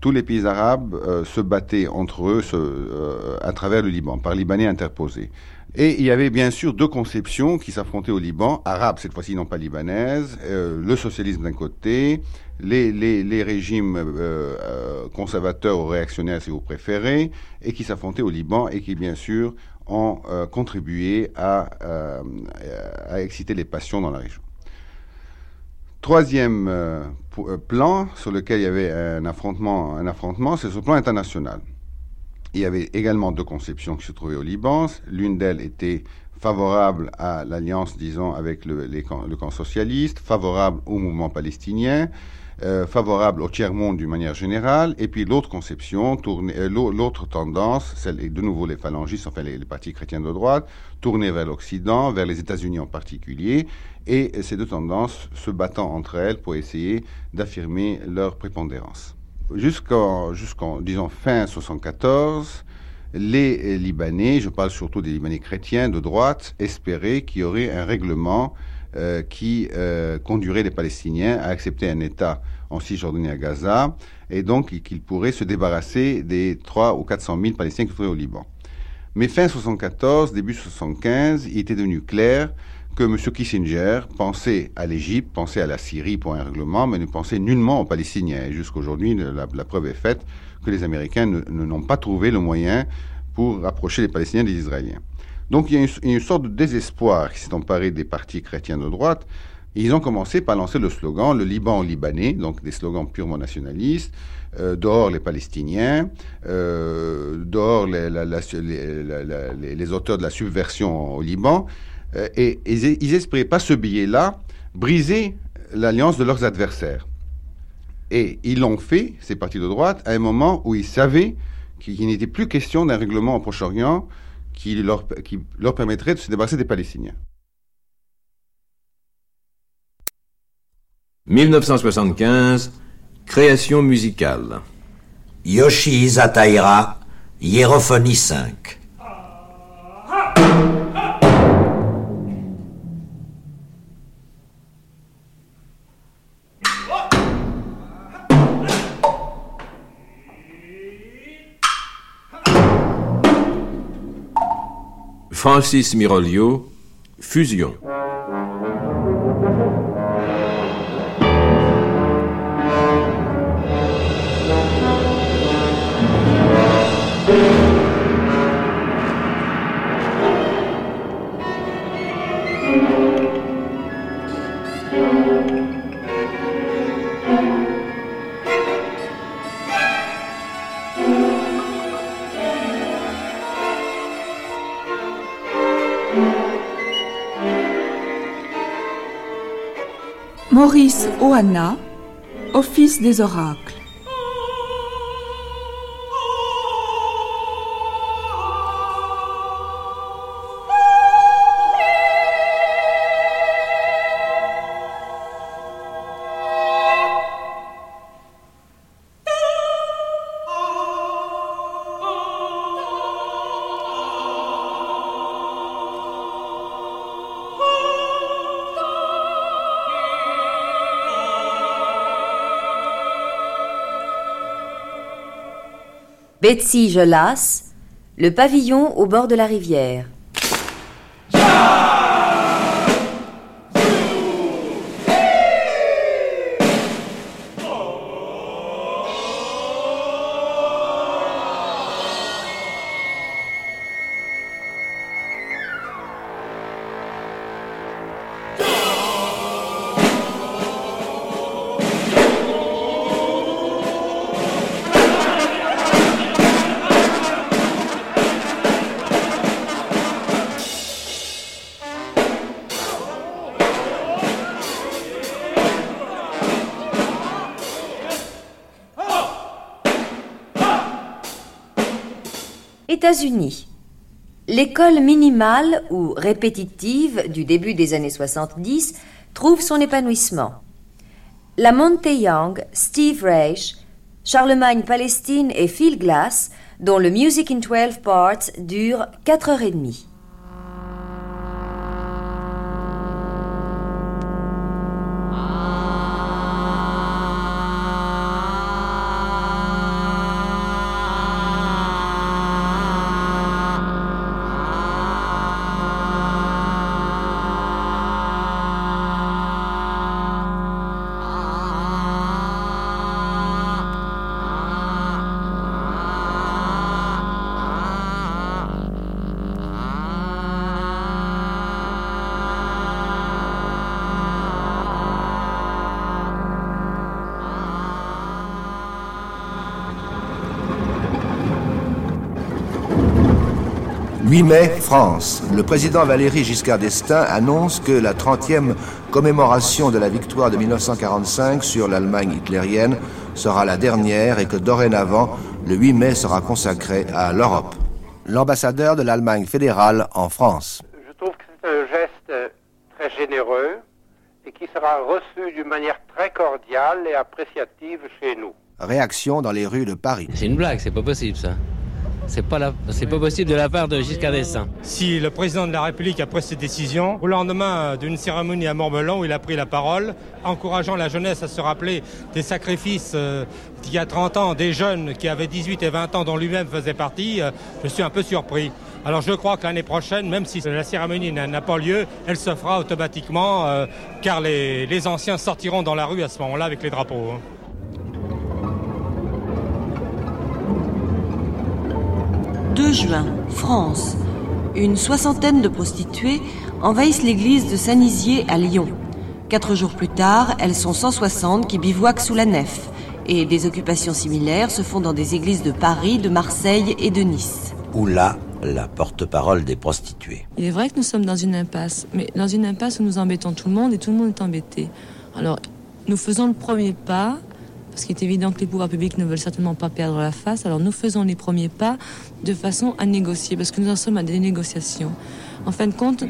Tous les pays arabes se battaient entre eux à travers le Liban, par Libanais interposés. Et il y avait bien sûr deux conceptions qui s'affrontaient au Liban, arabes cette fois-ci, non pas libanaises, euh, le socialisme d'un côté, les, régimes euh, euh, conservateurs ou réactionnaires si vous préférez, et qui s'affrontaient au Liban et qui bien sûr ont contribué à, à, exciter les passions dans la région. Troisième plan sur lequel il y avait un affrontement, un affrontement c'est le plan international. Il y avait également deux conceptions qui se trouvaient au Liban. L'une d'elles était favorable à l'alliance, disons, avec le, camp, socialiste, favorable au mouvement palestinien, euh, favorable au tiers-monde d'une manière générale, et puis l'autre conception, euh, l'autre tendance, celle, de nouveau les phalangistes, enfin les, partis chrétiens de droite, tournée vers l'Occident, vers les États-Unis en particulier, et ces deux tendances se battant entre elles pour essayer d'affirmer leur prépondérance. Jusqu'en, jusqu'en disons, fin 74, les Libanais, je parle surtout des Libanais chrétiens de droite, espéraient qu'il y aurait un règlement euh, qui euh, conduirait les Palestiniens à accepter un État en Cisjordanie à Gaza, et donc qu'ils pourraient se débarrasser des 3 ou 400 000 Palestiniens qui se trouvaient au Liban. Mais fin 74, début 75, il était devenu clair que M. Kissinger pensait à l'Égypte, pensait à la Syrie pour un règlement, mais ne pensait nullement aux Palestiniens. Et jusqu'aujourd'hui, la, la, preuve est faite que les Américains n'ont ne, pas trouvé le moyen pour rapprocher les Palestiniens des Israéliens. Donc il y a une, sorte de désespoir qui s'est emparé des partis chrétiens de droite. Ils ont commencé par lancer le slogan le Liban libanais, donc des slogans purement nationalistes, euh, dehors les Palestiniens, euh, dehors les, auteurs de la subversion au Liban. Euh, et, et ils espéraient pas ce billet-là briser l'alliance de leurs adversaires. Et ils l'ont fait, ces partis de droite, à un moment où ils savaient qu'il n'était plus question d'un règlement au Proche-Orient qui leur, qui leur permettrait de se débarrasser des Palestiniens. 1975, création musicale. Yoshi Izataira, Hiérophonie 5. Francis Mirolio, Fusion. Maurice Oana, Office des oracles. Betsy Jolas, le pavillon au bord de la rivière. États-Unis. L'école minimale ou répétitive du début des années 70 trouve son épanouissement. La Monte Young, Steve Reich, Charlemagne Palestine et Phil Glass, dont le Music in 12 Parts dure 4 heures et demie. « 8 mai, France. Le président Valéry Giscard d'Estaing annonce que la 30e commémoration de la victoire de 1945 sur l'Allemagne hitlérienne sera la dernière et que dorénavant, le 8 mai sera consacré à l'Europe. L'ambassadeur de l'Allemagne fédérale en France. Je trouve que c'est un geste très généreux et qui sera reçu d'une manière très cordiale et appréciative chez nous. Réaction dans les rues de Paris. C'est une blague, c'est pas possible ça. C'est pas, la... c'est pas possible de la part de Giscard d'Estaing. Si le président de la République a pris cette décision, au lendemain d'une cérémonie à Montbelon où il a pris la parole, encourageant la jeunesse à se rappeler des sacrifices euh, d'il y a 30 ans, des jeunes qui avaient 18 et 20 ans dont lui-même faisait partie, euh, je suis un peu surpris. Alors je crois que l'année prochaine, même si la cérémonie n'a n'a pas lieu, elle se fera automatiquement, euh, car les, les anciens sortiront dans la rue à ce moment-là avec les drapeaux. hein. « 2 juin, France. Une soixantaine de prostituées envahissent l'église de Saint-Nizier à Lyon. Quatre jours plus tard, elles sont 160 qui bivouaquent sous la nef. Et des occupations similaires se font dans des églises de Paris, de Marseille et de Nice. Ou là, la porte-parole des prostituées. Il est vrai que nous sommes dans une impasse, mais dans une impasse où nous embêtons tout le monde et tout le monde est embêté. Alors, nous faisons le premier pas, parce qu'il est évident que les pouvoirs publics ne veulent certainement pas perdre la face, alors nous faisons les premiers pas de façon à négocier, parce que nous en sommes à des négociations. En fin de compte,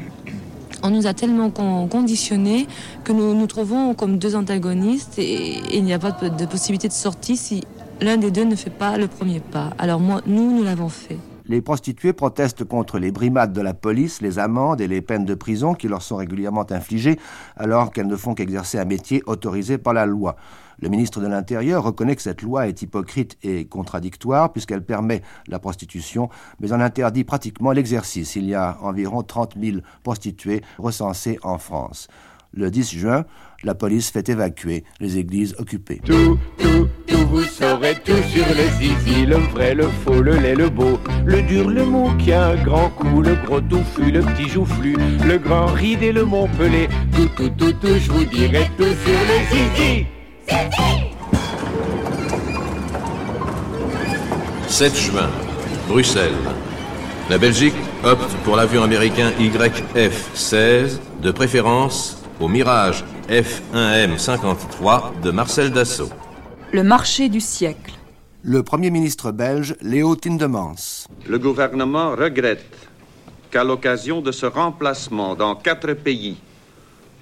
on nous a tellement con- conditionnés que nous nous trouvons comme deux antagonistes et, il n'y a pas de possibilité de sortie si l'un des deux ne fait pas le premier pas. Alors moi, nous, nous l'avons fait. Les prostituées protestent contre les brimades de la police, les amendes et les peines de prison qui leur sont régulièrement infligées alors qu'elles ne font qu'exercer un métier autorisé par la loi. Le ministre de l'Intérieur reconnaît que cette loi est hypocrite et contradictoire puisqu'elle permet la prostitution, mais en interdit pratiquement l'exercice. Il y a environ 30 000 prostituées recensées en France. Le 10 juin, la police fait évacuer les églises occupées. Tout, tout, tout, vous saurez tout sur le zizi, le vrai, le faux, le laid, le beau, le dur, le mou qui a un grand coup, le gros touffu, le petit joufflu, le grand ride et le montpelé. Tout, tout, tout, tout, je vous dirai tout sur le zizi. 7 juin, Bruxelles. La Belgique opte pour l'avion américain YF-16, de préférence au Mirage F1M53 de Marcel Dassault. Le marché du siècle. Le Premier ministre belge, Léo Tindemans. Le gouvernement regrette qu'à l'occasion de ce remplacement dans quatre pays,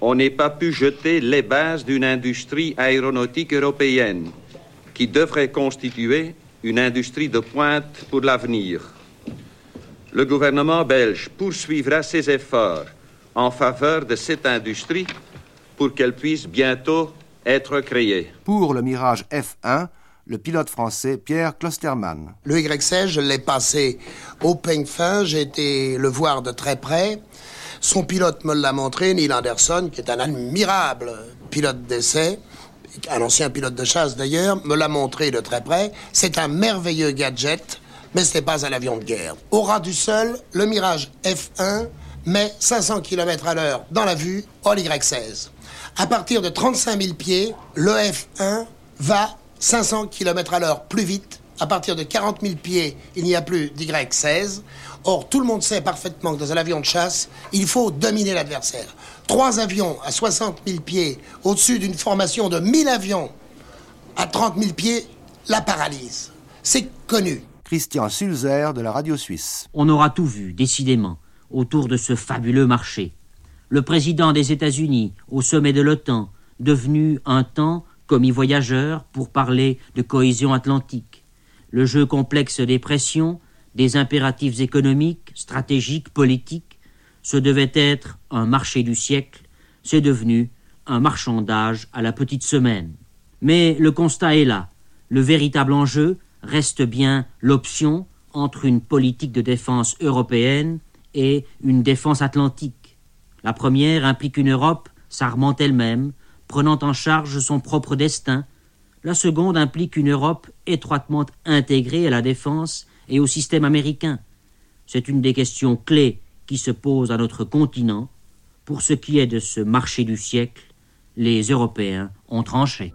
on n'ait pas pu jeter les bases d'une industrie aéronautique européenne qui devrait constituer une industrie de pointe pour l'avenir. Le gouvernement belge poursuivra ses efforts en faveur de cette industrie pour qu'elle puisse bientôt être créée. Pour le Mirage F1, le pilote français Pierre Klostermann. Le Y16, je l'ai passé au peigne fin, j'ai été le voir de très près. Son pilote me l'a montré, Neil Anderson, qui est un admirable pilote d'essai, un ancien pilote de chasse d'ailleurs, me l'a montré de très près. C'est un merveilleux gadget, mais ce n'est pas un avion de guerre. Au ras du sol, le Mirage F1 met 500 km à l'heure dans la vue au Y16. À partir de 35 000 pieds, le F1 va 500 km à l'heure plus vite. À partir de 40 000 pieds, il n'y a plus d'Y16. Or, tout le monde sait parfaitement que dans un avion de chasse, il faut dominer l'adversaire. Trois avions à 60 000 pieds au-dessus d'une formation de 1000 avions à 30 000 pieds la paralyse. C'est connu. Christian Sulzer de la radio suisse. On aura tout vu, décidément, autour de ce fabuleux marché. Le président des États-Unis, au sommet de l'OTAN, devenu un temps commis voyageur pour parler de cohésion atlantique. Le jeu complexe des pressions, des impératifs économiques, stratégiques, politiques, ce devait être un marché du siècle, c'est devenu un marchandage à la petite semaine. Mais le constat est là. Le véritable enjeu reste bien l'option entre une politique de défense européenne et une défense atlantique. La première implique une Europe s'armant elle-même, prenant en charge son propre destin. La seconde implique une Europe étroitement intégrée à la défense et au système américain. C'est une des questions clés qui se posent à notre continent. Pour ce qui est de ce marché du siècle, les Européens ont tranché.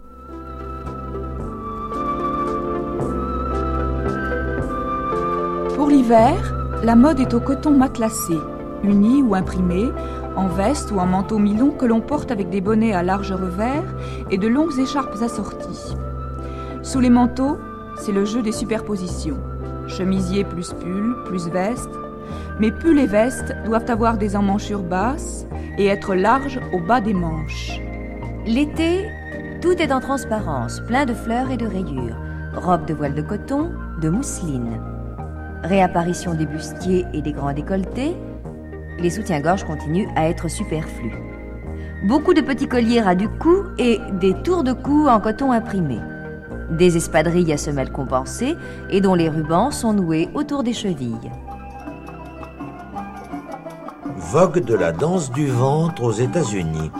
Pour l'hiver, la mode est au coton matelassé, uni ou imprimé, en veste ou en manteau mi-long que l'on porte avec des bonnets à large revers et de longues écharpes assorties. Sous les manteaux, c'est le jeu des superpositions. Chemisier plus pull, plus veste. Mais pull et vestes doivent avoir des emmanchures basses et être larges au bas des manches. L'été, tout est en transparence, plein de fleurs et de rayures. Robe de voile de coton, de mousseline. Réapparition des bustiers et des grands décolletés, les soutiens-gorge continuent à être superflus. Beaucoup de petits colliers ras du cou et des tours de cou en coton imprimé. Des espadrilles à semelles compensées et dont les rubans sont noués autour des chevilles. Vogue de la danse du ventre aux États-Unis.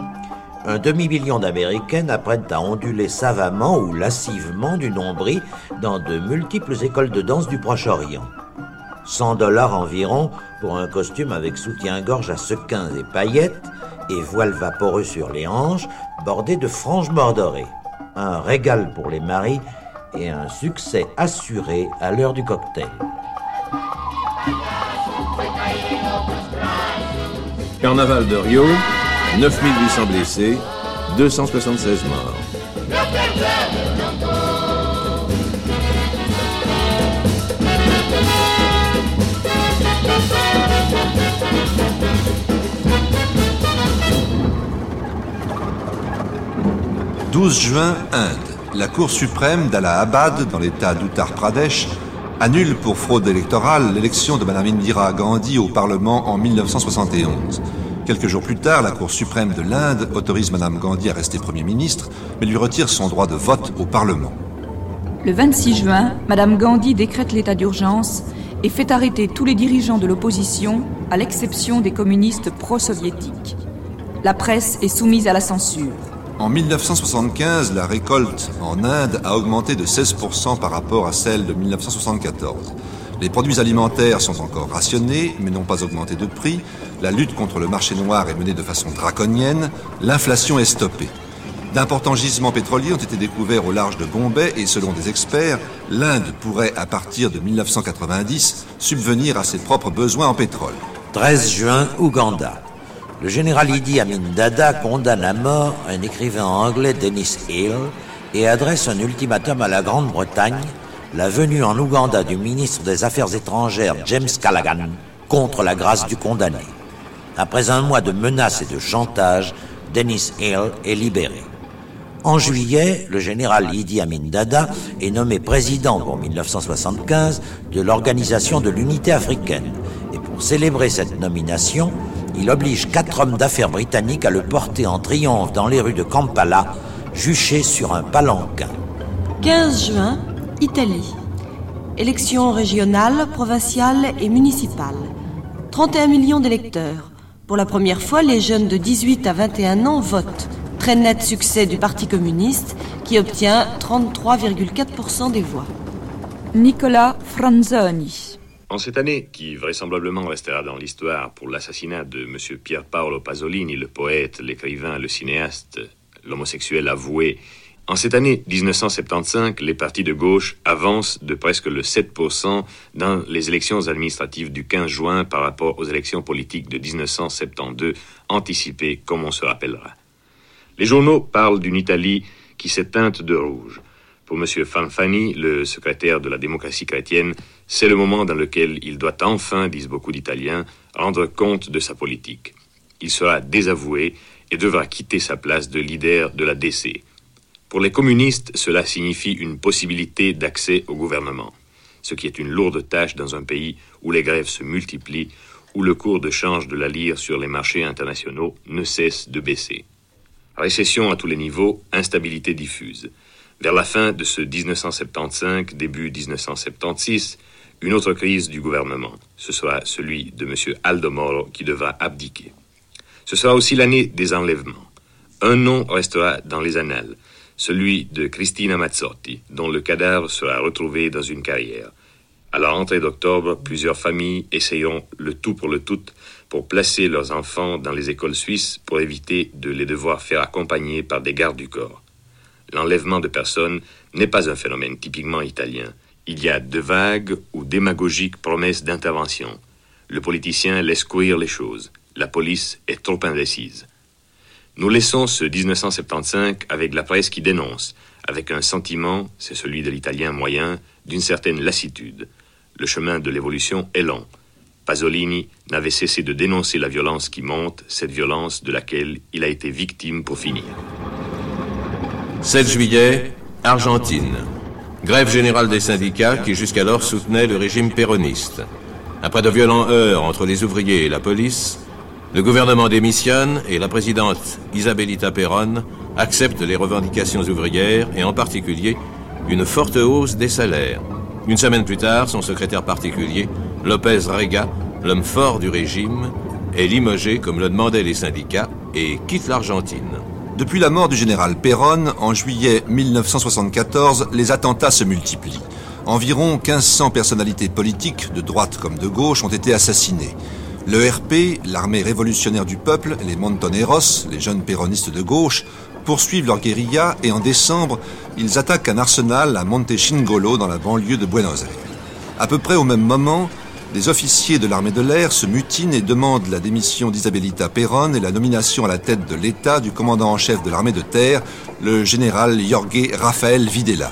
Un demi-million d'Américaines apprennent à onduler savamment ou lascivement du nombril dans de multiples écoles de danse du Proche-Orient. 100 dollars environ pour un costume avec soutien-gorge à sequins et paillettes et voile vaporeux sur les hanches bordé de franges bordorées. Un régal pour les maris et un succès assuré à l'heure du cocktail. Carnaval de Rio, 9800 blessés, 276 morts. 12 juin, Inde. La Cour suprême d'Allahabad, dans l'État d'Uttar Pradesh, annule pour fraude électorale l'élection de Mme Indira Gandhi au Parlement en 1971. Quelques jours plus tard, la Cour suprême de l'Inde autorise Mme Gandhi à rester Premier ministre, mais lui retire son droit de vote au Parlement. Le 26 juin, Mme Gandhi décrète l'état d'urgence et fait arrêter tous les dirigeants de l'opposition, à l'exception des communistes pro-soviétiques. La presse est soumise à la censure. En 1975, la récolte en Inde a augmenté de 16% par rapport à celle de 1974. Les produits alimentaires sont encore rationnés, mais n'ont pas augmenté de prix. La lutte contre le marché noir est menée de façon draconienne. L'inflation est stoppée. D'importants gisements pétroliers ont été découverts au large de Bombay et selon des experts, l'Inde pourrait, à partir de 1990, subvenir à ses propres besoins en pétrole. 13 juin, Ouganda. Le général Idi Amin Dada condamne à mort un écrivain anglais, Dennis Hill, et adresse un ultimatum à la Grande-Bretagne, la venue en Ouganda du ministre des Affaires étrangères James Callaghan contre la grâce du condamné. Après un mois de menaces et de chantage, Dennis Hill est libéré. En juillet, le général Idi Amin Dada est nommé président pour 1975 de l'Organisation de l'Unité africaine. Pour célébrer cette nomination, il oblige quatre hommes d'affaires britanniques à le porter en triomphe dans les rues de Kampala, juché sur un palanquin. 15 juin, Italie. Élections régionales, provinciales et municipales. 31 millions d'électeurs. Pour la première fois, les jeunes de 18 à 21 ans votent. Très net succès du Parti communiste qui obtient 33,4% des voix. Nicolas Franzoni. En cette année, qui vraisemblablement restera dans l'histoire pour l'assassinat de M. Pier Paolo Pasolini, le poète, l'écrivain, le cinéaste, l'homosexuel avoué, en cette année 1975, les partis de gauche avancent de presque le 7% dans les élections administratives du 15 juin par rapport aux élections politiques de 1972, anticipées comme on se rappellera. Les journaux parlent d'une Italie qui s'éteinte de rouge. Pour M. Fanfani, le secrétaire de la démocratie chrétienne, c'est le moment dans lequel il doit enfin, disent beaucoup d'Italiens, rendre compte de sa politique. Il sera désavoué et devra quitter sa place de leader de la DC. Pour les communistes, cela signifie une possibilité d'accès au gouvernement, ce qui est une lourde tâche dans un pays où les grèves se multiplient, où le cours de change de la lire sur les marchés internationaux ne cesse de baisser. Récession à tous les niveaux, instabilité diffuse. Vers la fin de ce 1975, début 1976, une autre crise du gouvernement. Ce sera celui de M. Aldo Moro qui devra abdiquer. Ce sera aussi l'année des enlèvements. Un nom restera dans les annales, celui de Cristina Mazzotti, dont le cadavre sera retrouvé dans une carrière. À la rentrée d'octobre, plusieurs familles essayeront le tout pour le tout pour placer leurs enfants dans les écoles suisses pour éviter de les devoir faire accompagner par des gardes du corps. L'enlèvement de personnes n'est pas un phénomène typiquement italien. Il y a de vagues ou démagogiques promesses d'intervention. Le politicien laisse courir les choses. La police est trop indécise. Nous laissons ce 1975 avec la presse qui dénonce, avec un sentiment, c'est celui de l'italien moyen, d'une certaine lassitude. Le chemin de l'évolution est long. Pasolini n'avait cessé de dénoncer la violence qui monte, cette violence de laquelle il a été victime pour finir. 7 juillet, Argentine. Grève générale des syndicats qui jusqu'alors soutenaient le régime péroniste. Après de violents heurts entre les ouvriers et la police, le gouvernement démissionne et la présidente Isabelita Perón accepte les revendications ouvrières et en particulier une forte hausse des salaires. Une semaine plus tard, son secrétaire particulier, Lopez Rega, l'homme fort du régime, est limogé comme le demandaient les syndicats et quitte l'Argentine. Depuis la mort du général Perron, en juillet 1974, les attentats se multiplient. Environ 1500 personnalités politiques, de droite comme de gauche, ont été assassinées. Le RP, l'armée révolutionnaire du peuple, les Montoneros, les jeunes péronistes de gauche, poursuivent leur guérilla et en décembre, ils attaquent un arsenal à Montechingolo dans la banlieue de Buenos Aires. À peu près au même moment, des officiers de l'armée de l'air se mutinent et demandent la démission d'Isabelita Perón et la nomination à la tête de l'État du commandant en chef de l'armée de terre, le général Jorge Rafael Videla.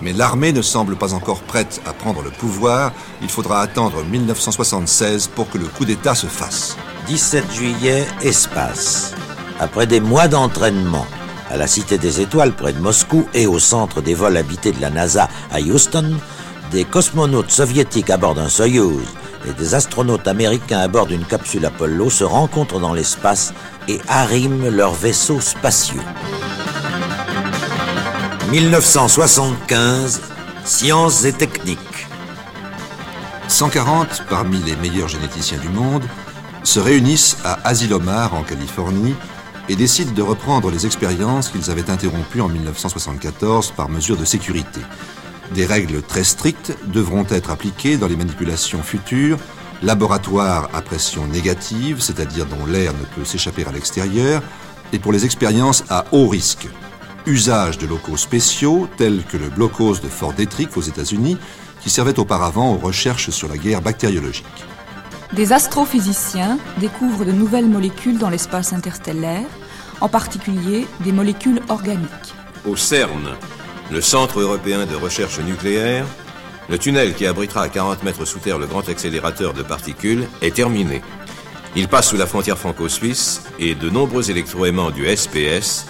Mais l'armée ne semble pas encore prête à prendre le pouvoir. Il faudra attendre 1976 pour que le coup d'État se fasse. 17 juillet, espace. Après des mois d'entraînement à la Cité des Étoiles près de Moscou et au centre des vols habités de la NASA à Houston, des cosmonautes soviétiques à bord d'un Soyuz et des astronautes américains à bord d'une capsule Apollo se rencontrent dans l'espace et arriment leurs vaisseaux spatiaux. 1975, sciences et techniques. 140 parmi les meilleurs généticiens du monde se réunissent à Asilomar en Californie et décident de reprendre les expériences qu'ils avaient interrompues en 1974 par mesure de sécurité. Des règles très strictes devront être appliquées dans les manipulations futures, laboratoires à pression négative, c'est-à-dire dont l'air ne peut s'échapper à l'extérieur, et pour les expériences à haut risque, usage de locaux spéciaux tels que le blocos de Fort Detrick aux États-Unis, qui servait auparavant aux recherches sur la guerre bactériologique. Des astrophysiciens découvrent de nouvelles molécules dans l'espace interstellaire, en particulier des molécules organiques. Au CERN, le Centre européen de recherche nucléaire, le tunnel qui abritera à 40 mètres sous terre le grand accélérateur de particules est terminé. Il passe sous la frontière franco-suisse et de nombreux électroaimants du SPS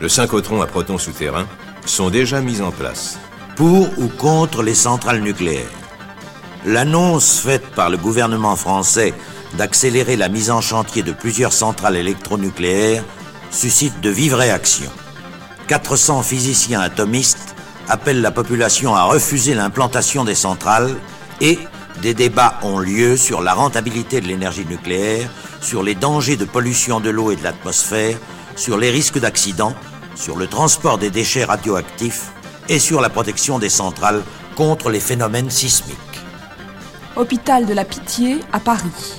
le synchrotron à protons souterrains, sont déjà mis en place. Pour ou contre les centrales nucléaires? L'annonce faite par le gouvernement français d'accélérer la mise en chantier de plusieurs centrales électronucléaires suscite de vives réactions. 400 physiciens atomistes appellent la population à refuser l'implantation des centrales et des débats ont lieu sur la rentabilité de l'énergie nucléaire, sur les dangers de pollution de l'eau et de l'atmosphère, sur les risques d'accidents, sur le transport des déchets radioactifs et sur la protection des centrales contre les phénomènes sismiques. Hôpital de la Pitié à Paris.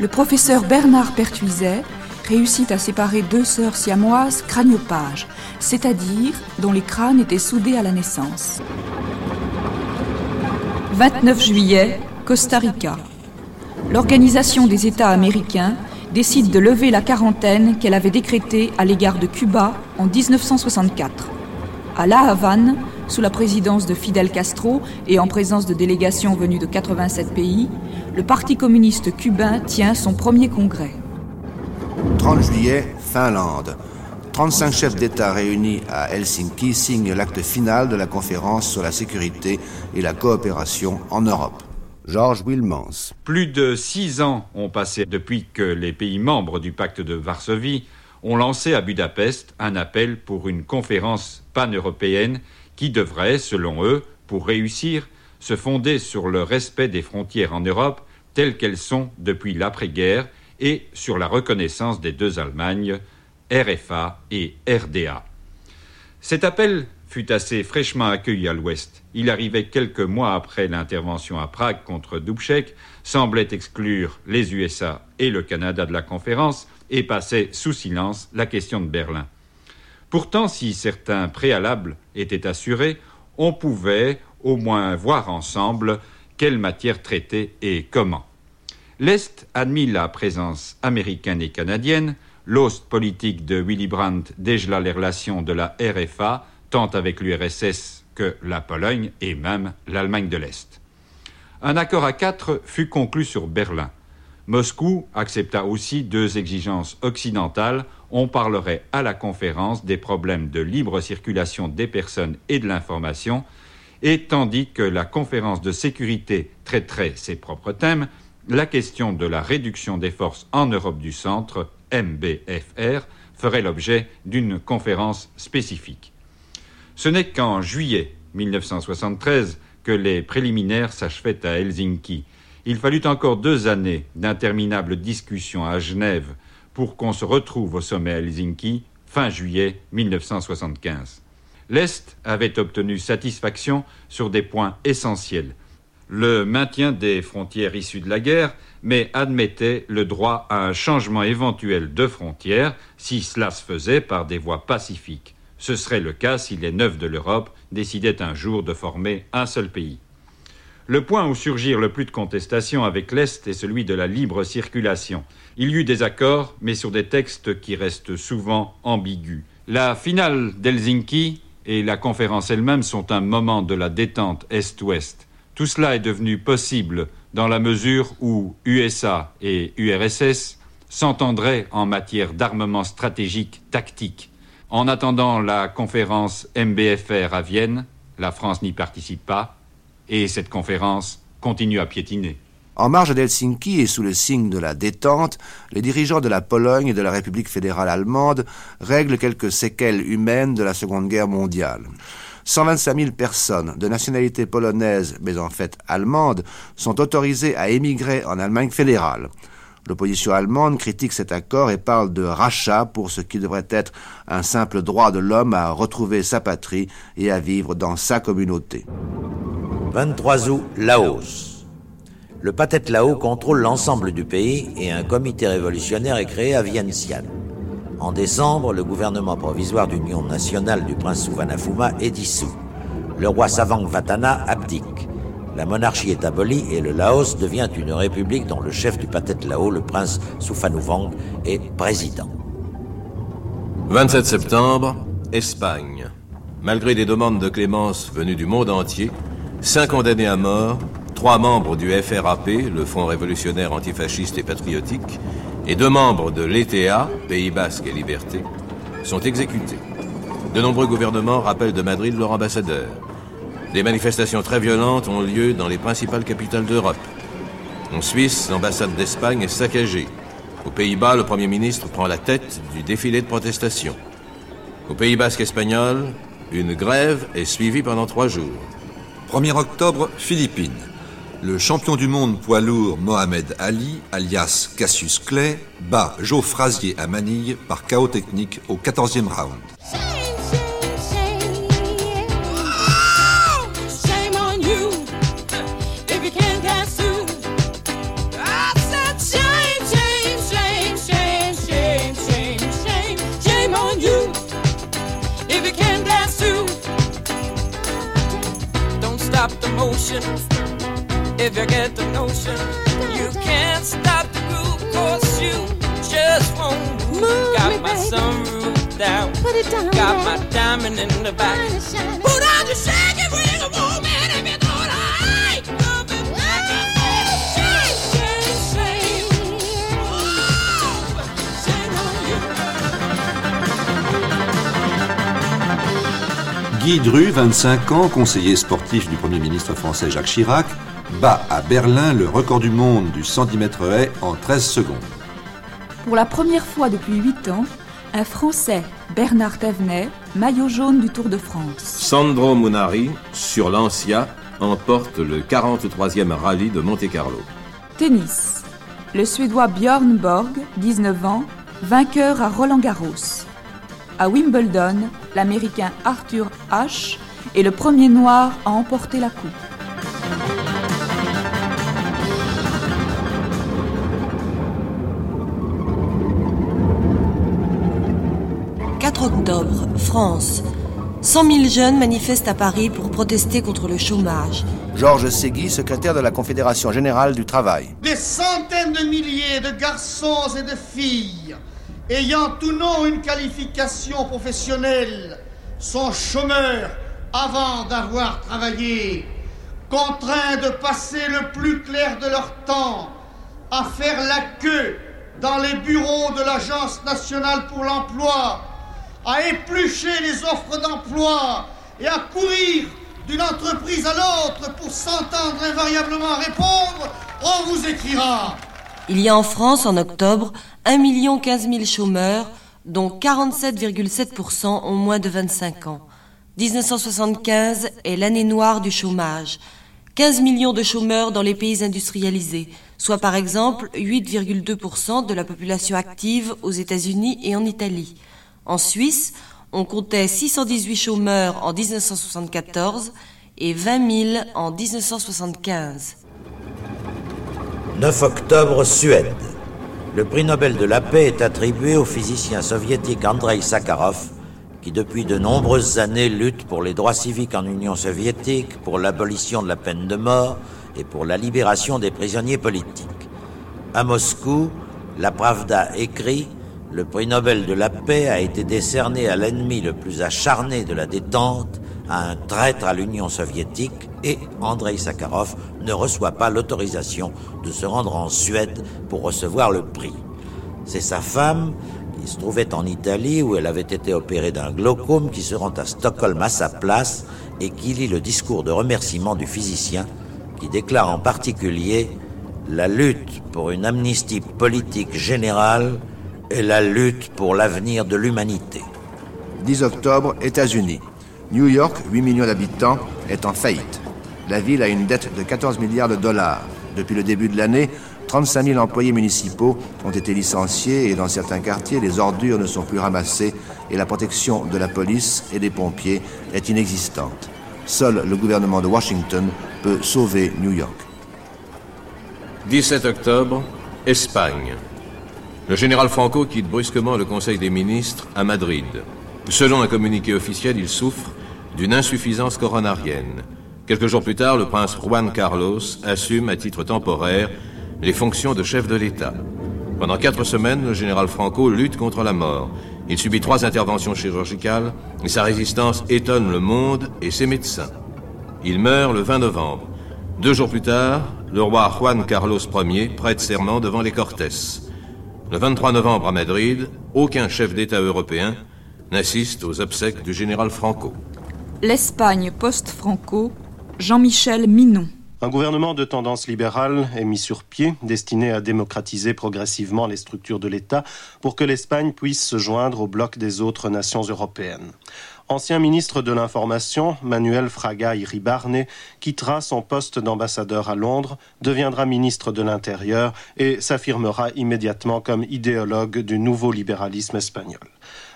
Le professeur Bernard Pertuiset réussit à séparer deux sœurs siamoises craniopages, c'est-à-dire dont les crânes étaient soudés à la naissance. 29 juillet, Costa Rica. L'Organisation des États américains décide de lever la quarantaine qu'elle avait décrétée à l'égard de Cuba en 1964. À La Havane, sous la présidence de Fidel Castro et en présence de délégations venues de 87 pays, le Parti communiste cubain tient son premier congrès. 30 juillet, Finlande. 35 chefs d'État réunis à Helsinki signent l'acte final de la conférence sur la sécurité et la coopération en Europe. Georges Wilmans. Plus de six ans ont passé depuis que les pays membres du pacte de Varsovie ont lancé à Budapest un appel pour une conférence pan-européenne qui devrait, selon eux, pour réussir, se fonder sur le respect des frontières en Europe telles qu'elles sont depuis l'après-guerre et sur la reconnaissance des deux Allemagnes, RFA et RDA. Cet appel fut assez fraîchement accueilli à l'Ouest. Il arrivait quelques mois après l'intervention à Prague contre Dubček, semblait exclure les USA et le Canada de la conférence et passait sous silence la question de Berlin. Pourtant, si certains préalables étaient assurés, on pouvait au moins voir ensemble quelle matière traiter et comment. L'Est admit la présence américaine et canadienne, l'ost politique de Willy Brandt dégela les relations de la RFA tant avec l'URSS que la Pologne et même l'Allemagne de l'Est. Un accord à quatre fut conclu sur Berlin. Moscou accepta aussi deux exigences occidentales. On parlerait à la conférence des problèmes de libre circulation des personnes et de l'information, et tandis que la conférence de sécurité traiterait ses propres thèmes, la question de la réduction des forces en Europe du Centre, MBFR, ferait l'objet d'une conférence spécifique. Ce n'est qu'en juillet 1973 que les préliminaires s'achevaient à Helsinki Il fallut encore deux années d'interminables discussions à Genève pour qu'on se retrouve au sommet Helsinki fin juillet 1975. L'Est avait obtenu satisfaction sur des points essentiels. Le maintien des frontières issues de la guerre, mais admettait le droit à un changement éventuel de frontières si cela se faisait par des voies pacifiques. Ce serait le cas si les neufs de l'Europe décidaient un jour de former un seul pays. Le point où surgirent le plus de contestations avec l'Est est celui de la libre circulation. Il y eut des accords, mais sur des textes qui restent souvent ambigus. La finale d'Helsinki et la conférence elle-même sont un moment de la détente Est-Ouest. Tout cela est devenu possible dans la mesure où USA et URSS s'entendraient en matière d'armement stratégique tactique. En attendant la conférence MBFR à Vienne, la France n'y participe pas, et cette conférence continue à piétiner. En marge d'Helsinki et sous le signe de la détente, les dirigeants de la Pologne et de la République fédérale allemande règlent quelques séquelles humaines de la Seconde Guerre mondiale. 125 000 personnes de nationalité polonaise, mais en fait allemande, sont autorisées à émigrer en Allemagne fédérale. L'opposition allemande critique cet accord et parle de rachat pour ce qui devrait être un simple droit de l'homme à retrouver sa patrie et à vivre dans sa communauté. 23 août, Laos. Le Pathet Lao contrôle l'ensemble du pays et un comité révolutionnaire est créé à Vientiane. En décembre, le gouvernement provisoire d'union nationale du prince Souvanafuma est dissous. Le roi Savang Vatana abdique. La monarchie est abolie et le Laos devient une république dont le chef du Pathet Lao, le prince Souphanouvong, est président. 27 septembre, Espagne. Malgré des demandes de clémence venues du monde entier, cinq condamnés à mort, trois membres du FRAP, le Front révolutionnaire antifasciste et patriotique, et deux membres de l'ETA, Pays Basque et Liberté, sont exécutés. De nombreux gouvernements rappellent de Madrid leur ambassadeur. Des manifestations très violentes ont lieu dans les principales capitales d'Europe. En Suisse, l'ambassade d'Espagne est saccagée. Aux Pays-Bas, le Premier ministre prend la tête du défilé de protestation. Au Pays basque espagnol, une grève est suivie pendant trois jours. 1er octobre, Philippines. Le champion du monde poids lourd Mohamed Ali, alias Cassius Clay, bat Joe Frazier à Manille par chaos technique au 14e round. Stop the motion if you get the notion. You can't stop the groove cause you just won't move. Got my sunroof down. Put it down. Got my diamond in the back. Put on the shake it, ring woman if you know right. Guy Dru, 25 ans, conseiller sportif du Premier ministre français Jacques Chirac, bat à Berlin le record du monde du 110 mètres haies en 13 secondes. Pour la première fois depuis 8 ans, un Français, Bernard Thévenet, maillot jaune du Tour de France. Sandro Munari, sur l'Ancia, emporte le 43e rallye de Monte-Carlo. Tennis. Le Suédois Björn Borg, 19 ans, vainqueur à Roland-Garros. À Wimbledon, l'Américain Arthur Ashe est le premier noir à emporter la coupe. France. 100 000 jeunes manifestent à Paris pour protester contre le chômage. Georges Segui, secrétaire de la Confédération générale du travail. Des centaines de milliers de garçons et de filles ayant ou non une qualification professionnelle sont chômeurs avant d'avoir travaillé, contraints de passer le plus clair de leur temps à faire la queue dans les bureaux de l'Agence nationale pour l'emploi, à éplucher les offres d'emploi et à courir d'une entreprise à l'autre pour s'entendre invariablement répondre On vous écrira. Il y a en France, en octobre, 1 15 000 chômeurs, dont 47,7% ont moins de 25 ans. 1975 est l'année noire du chômage. 15 millions de chômeurs dans les pays industrialisés, soit par exemple 8,2% de la population active aux États-Unis et en Italie. En Suisse, on comptait 618 chômeurs en 1974 et 20 000 en 1975. 9 octobre, Suède. Le prix Nobel de la paix est attribué au physicien soviétique Andrei Sakharov, qui depuis de nombreuses années lutte pour les droits civiques en Union soviétique, pour l'abolition de la peine de mort et pour la libération des prisonniers politiques. À Moscou, la Pravda écrit Le prix Nobel de la paix a été décerné à l'ennemi le plus acharné de la détente, à un traître à l'Union soviétique, et Andrei Sakharov ne reçoit pas l'autorisation de se rendre en Suède pour recevoir le prix. C'est sa femme, qui se trouvait en Italie où elle avait été opérée d'un glaucome, qui se rend à Stockholm à sa place et qui lit le discours de remerciement du physicien, qui déclare en particulier la lutte pour une amnistie politique générale et la lutte pour l'avenir de l'humanité. 10 octobre, États-Unis. New York, 8 millions d'habitants, est en faillite. La ville a une dette de 14 milliards de dollars. Depuis le début de l'année, 35 000 employés municipaux ont été licenciés et dans certains quartiers, les ordures ne sont plus ramassées et la protection de la police et des pompiers est inexistante. Seul le gouvernement de Washington peut sauver New York. 17 octobre, Espagne. Le général Franco quitte brusquement le Conseil des ministres à Madrid. Selon un communiqué officiel, il souffre d'une insuffisance coronarienne. Quelques jours plus tard, le prince Juan Carlos assume à titre temporaire les fonctions de chef de l'État. Pendant quatre semaines, le général Franco lutte contre la mort. Il subit trois interventions chirurgicales et sa résistance étonne le monde et ses médecins. Il meurt le 20 novembre. Deux jours plus tard, le roi Juan Carlos Ier prête serment devant les Cortés. Le 23 novembre à Madrid, aucun chef d'État européen n'assiste aux obsèques du général Franco. L'Espagne post-Franco, Jean-Michel Minon. Un gouvernement de tendance libérale est mis sur pied, destiné à démocratiser progressivement les structures de l'État pour que l'Espagne puisse se joindre au bloc des autres nations européennes. Ancien ministre de l'Information, Manuel Fraga Iribarne quittera son poste d'ambassadeur à Londres, deviendra ministre de l'Intérieur et s'affirmera immédiatement comme idéologue du nouveau libéralisme espagnol.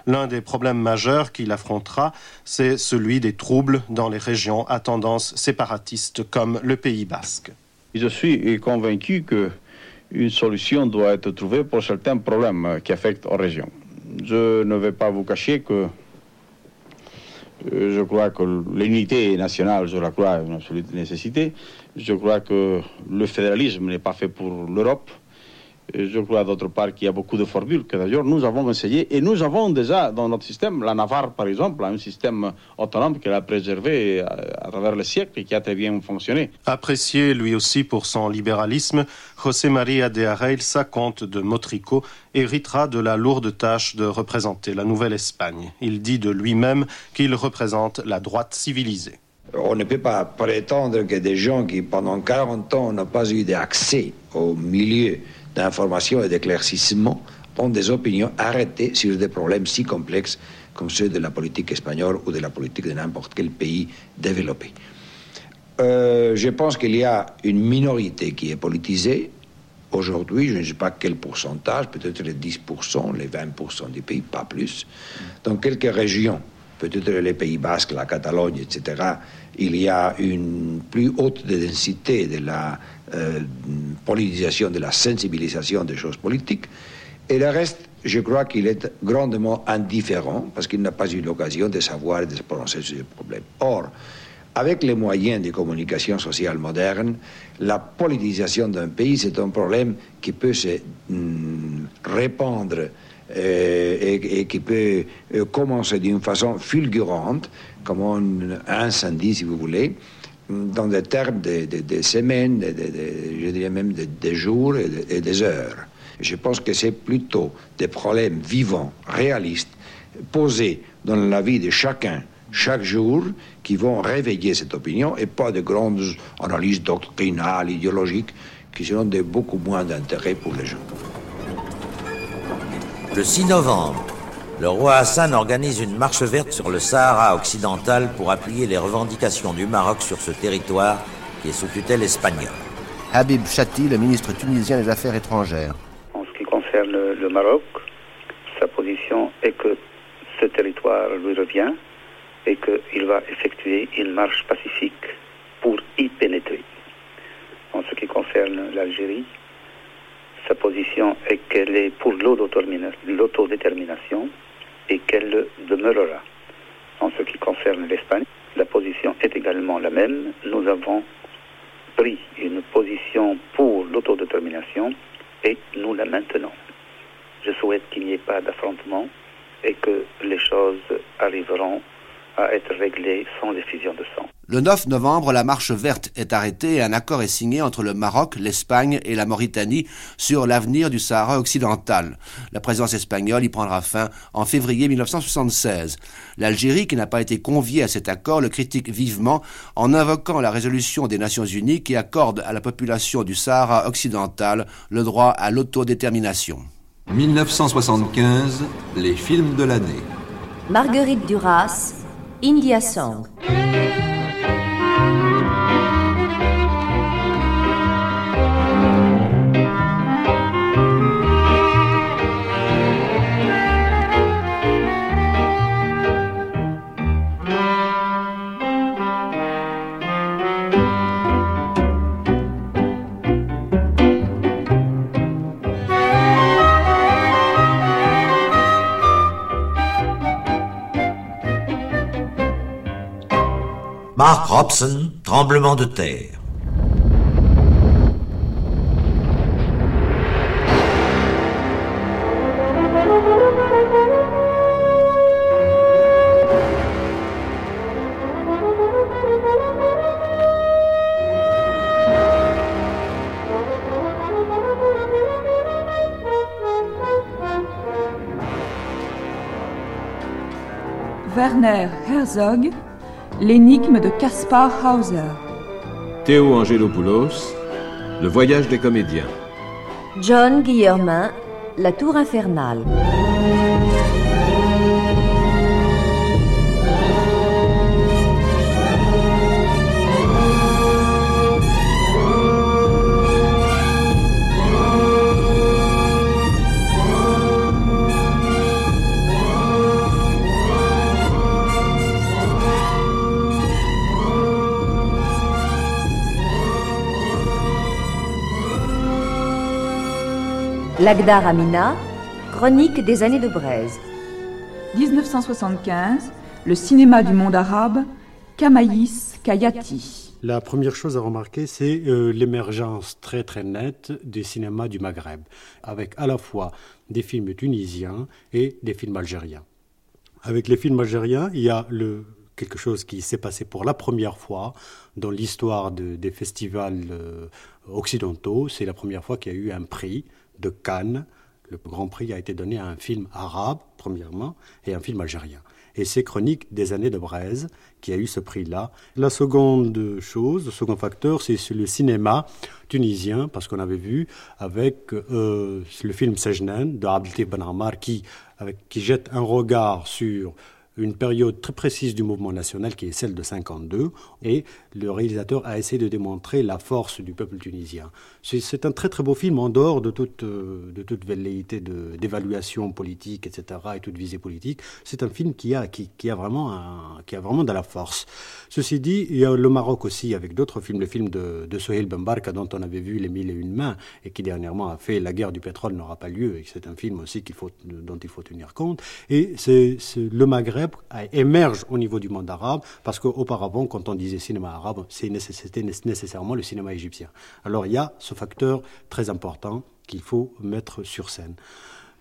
L'un des problèmes majeurs qu'il affrontera, c'est celui des troubles dans les régions à tendance séparatiste comme le Pays basque. Je suis convaincu que une solution doit être trouvée pour certains problèmes qui affectent aux régions. Je ne vais pas vous cacher que je crois que l'unité nationale, je la crois, une absolue nécessité. Je crois que le fédéralisme n'est pas fait pour l'Europe. Je crois d'autre part qu'il y a beaucoup de formules que d'ailleurs nous avons essayé et nous avons déjà dans notre système, la Navarre par exemple, un système autonome qu'elle a préservé à, travers les siècles et qui a très bien fonctionné. Apprécié lui aussi pour son libéralisme, José María de Areilza, comte de Motrico, héritera de la lourde tâche de représenter la Nouvelle-Espagne. Il dit de lui-même qu'il représente la droite civilisée. On ne peut pas prétendre que des gens qui pendant 40 ans n'ont pas eu d'accès au milieu d'information et d'éclaircissement ont des opinions arrêtées sur des problèmes si complexes comme ceux de la politique espagnole ou de la politique de n'importe quel pays développé. Euh, je pense qu'il y a une minorité qui est politisée. Aujourd'hui, je ne sais pas quel pourcentage, peut-être les 10%, les 20% du pays, pas plus. Dans quelques régions, peut-être les Pays Basques, la Catalogne, etc., il y a une plus haute densité de la euh, politisation, de la sensibilisation des choses politiques. Et le reste, je crois qu'il est grandement indifférent parce qu'il n'a pas eu l'occasion de savoir et de se prononcer sur ce problème. Or, avec les moyens de communication sociale moderne, la politisation d'un pays, c'est un problème qui peut se mm, répandre euh, et, qui peut euh, commencer d'une façon fulgurante, comme un incendie, si vous voulez, dans des termes de, semaines, je dirais même des jours et, des heures. Je pense que c'est plutôt des problèmes vivants, réalistes, posés dans la vie de chacun, chaque jour, qui vont réveiller cette opinion et pas de grandes analyses doctrinales, idéologiques, qui seront de beaucoup moins d'intérêt pour les gens. Le 6 novembre, le roi Hassan organise une marche verte sur le Sahara occidental pour appuyer les revendications du Maroc sur ce territoire qui est sous tutelle espagnole. Habib Chati, le ministre tunisien des Affaires étrangères. En ce qui concerne le Maroc, sa position est que ce territoire lui revient et qu'il va effectuer une marche pacifique pour y pénétrer. En ce qui concerne l'Algérie, sa position est qu'elle est pour l'autodétermination et qu'elle demeurera. En ce qui concerne l'Espagne, la position est également la même. Nous avons pris une position pour l'autodétermination et nous la maintenons. Je souhaite qu'il n'y ait pas d'affrontement et que les choses arriveront à être sans effusion de sang. Le 9 novembre, la marche verte est arrêtée et un accord est signé entre le Maroc, l'Espagne et la Mauritanie sur l'avenir du Sahara occidental. La présence espagnole y prendra fin en février 1976. L'Algérie, qui n'a pas été conviée à cet accord, le critique vivement en invoquant la résolution des Nations Unies qui accorde à la population du Sahara occidental le droit à l'autodétermination. 1975, les films de l'année. Marguerite Duras, India Song. Mark Robson, Tremblement de terre. Werner Herzog, L'énigme de Caspar Hauser. Théo Angelopoulos, Le voyage des comédiens. John Guillermin, La tour infernale. Lagdar Amina, Chronique des années de Braise. 1975, le cinéma du monde arabe, Kamaïs Kayati. La première chose à remarquer, c'est euh, l'émergence très très nette du cinéma du Maghreb, avec à la fois des films tunisiens et des films algériens. Avec les films algériens, il y a le, quelque chose qui s'est passé pour la première fois dans l'histoire de, des festivals euh, occidentaux. C'est la première fois qu'il y a eu un prix de Cannes. Le Grand Prix a été donné à un film arabe, premièrement, et un film algérien. Et c'est Chronique des années de Braise qui a eu ce prix-là. La seconde chose, le second facteur, c'est le cinéma tunisien, parce qu'on avait vu avec euh, le film Sejnen de Abdeltif Ben Ammar qui, qui jette un regard sur une période très précise du mouvement national qui est celle de 52 et le réalisateur a essayé de démontrer la force du peuple tunisien. C'est un très très beau film en dehors de toute, euh, de toute velléité d'évaluation politique, etc. et toute visée politique. C'est un film qui a, qui, a vraiment qui a vraiment de la force. Ceci dit, il y a le Maroc aussi avec d'autres films, le film de, de Bembarka dont on avait vu Les Mille et Une Mains et qui dernièrement a fait La guerre du pétrole n'aura pas lieu et c'est un film aussi dont il faut tenir compte. Et c'est le Maghreb émerge au niveau du monde arabe parce qu'auparavant, quand on disait cinéma arabe, c'était nécessairement le cinéma égyptien. Alors il y a ce facteur très important qu'il faut mettre sur scène.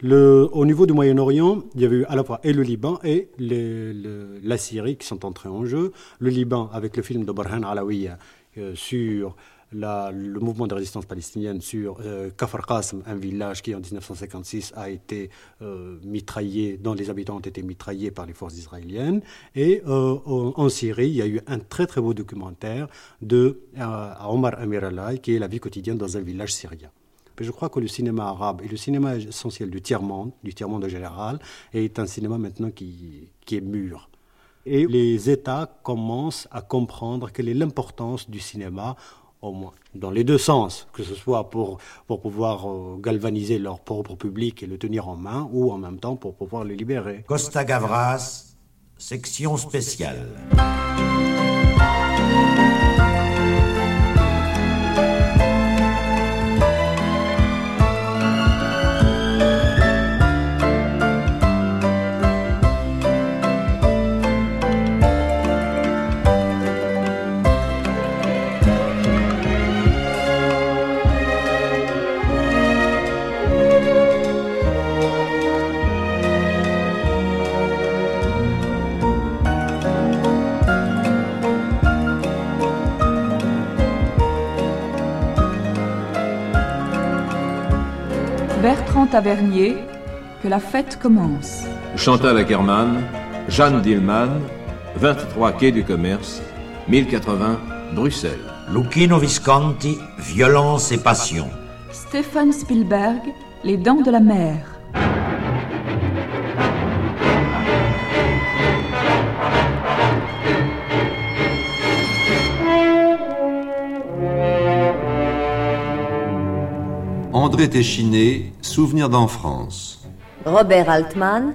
Au niveau du Moyen-Orient, il y avait eu à la fois et le Liban et la Syrie qui sont entrés en jeu. Le Liban avec le film de Barhan euh, sur le mouvement de résistance palestinienne sur euh, Kafar Qasm, un village qui en 1956 a été euh, mitraillé, dont les habitants ont été mitraillés par les forces israéliennes. Et euh, en, en, Syrie, il y a eu un très très beau documentaire de euh, Omar Amir Allah, qui est la vie quotidienne dans un village syrien. Je crois que le cinéma arabe et le cinéma essentiel du tiers-monde, du tiers-monde général, est un cinéma maintenant qui, qui est mûr. Et les États commencent à comprendre quelle est l'importance du cinéma, au moins dans les deux sens, que ce soit pour, pour pouvoir euh, galvaniser leur propre public et le tenir en main, ou en même temps pour pouvoir le libérer. Costa Gavras, section spéciale. Tavernier, que la fête commence. Chantal Ackermann, Jeanne Dillman, 23 Quai du Commerce, 1080 Bruxelles. Lucchino Visconti, violence et passion. Stéphane Spielberg, Les Dents de la Mer. André Téchiné, Souvenir d'enfance. Robert Altman,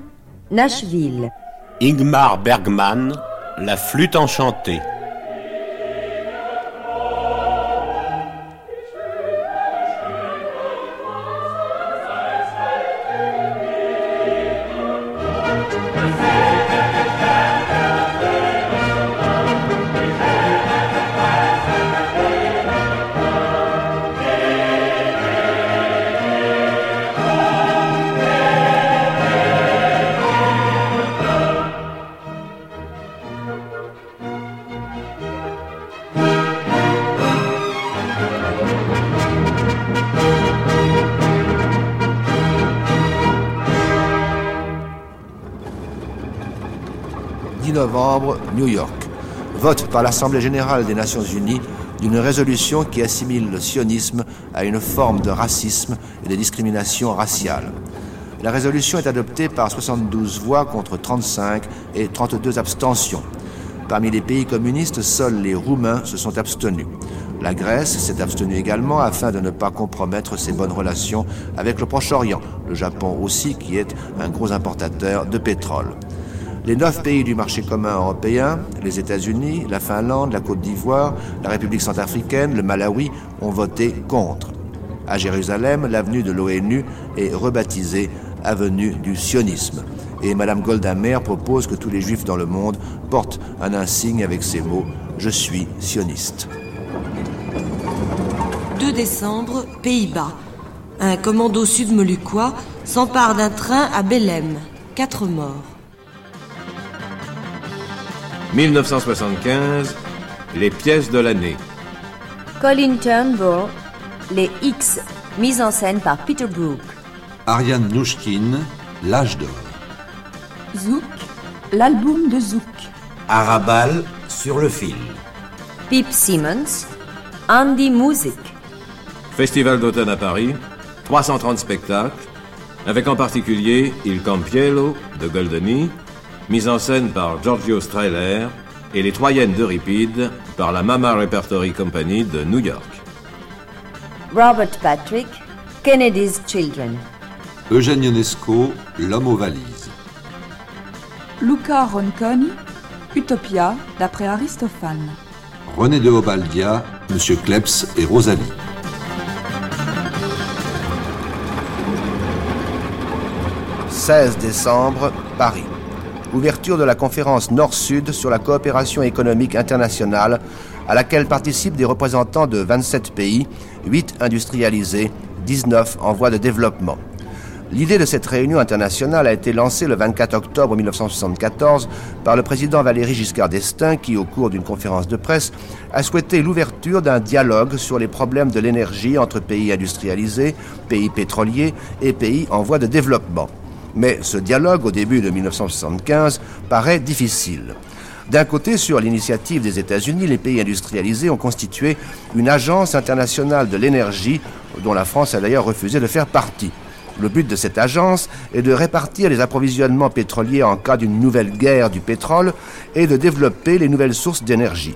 Nashville. Ingmar Bergman, La flûte enchantée. New York. Vote par l'Assemblée générale des Nations unies d'une résolution qui assimile le sionisme à une forme de racisme et de discrimination raciale. La résolution est adoptée par 72 voix contre 35 et 32 abstentions. Parmi les pays communistes, seuls les Roumains se sont abstenus. La Grèce s'est abstenue également afin de ne pas compromettre ses bonnes relations avec le Proche-Orient, le Japon aussi qui est un gros importateur de pétrole. Les neuf pays du marché commun européen, les États-Unis, la Finlande, la Côte d'Ivoire, la République centrafricaine, le Malawi, ont voté contre. À Jérusalem, l'avenue de l'ONU est rebaptisée avenue du sionisme. Et Mme Golda Meir propose que tous les juifs dans le monde portent un insigne avec ces mots Je suis sioniste. 2 décembre, Pays-Bas. Un commando sud-moluquois s'empare d'un train à Belém. Quatre morts. 1975, les pièces de l'année. Colin Turnbull, Les X, mise en scène par Peter Brook. Ariane Nouchkine, L'âge d'or. Zouk, l'album de Zouk. Arabal sur le fil. Pip Simmons, Andy Music. Festival d'automne à Paris, 330 spectacles, avec en particulier Il Campiello de Goldeny, mise en scène par Giorgio Strehler, et Les Troyennes d'Euripide par la Mama Repertory Company de New York. Robert Patrick, Kennedy's Children. Eugène Ionesco, L'homme aux valises. Luca Ronconi, Utopia, d'après Aristophane. René de Obaldia, Monsieur Klebs et Rosalie. « 16 décembre, Paris. Ouverture de la conférence Nord-Sud sur la coopération économique internationale à laquelle participent des représentants de 27 pays, 8 industrialisés, 19 en voie de développement. L'idée de cette réunion internationale a été lancée le 24 octobre 1974 par le président Valéry Giscard d'Estaing qui, au cours d'une conférence de presse, a souhaité l'ouverture d'un dialogue sur les problèmes de l'énergie entre pays industrialisés, pays pétroliers et pays en voie de développement. Mais ce dialogue, au début de 1975, paraît difficile. D'un côté, sur l'initiative des États-Unis, les pays industrialisés ont constitué une agence internationale de l'énergie dont la France a d'ailleurs refusé de faire partie. Le but de cette agence est de répartir les approvisionnements pétroliers en cas d'une nouvelle guerre du pétrole et de développer les nouvelles sources d'énergie.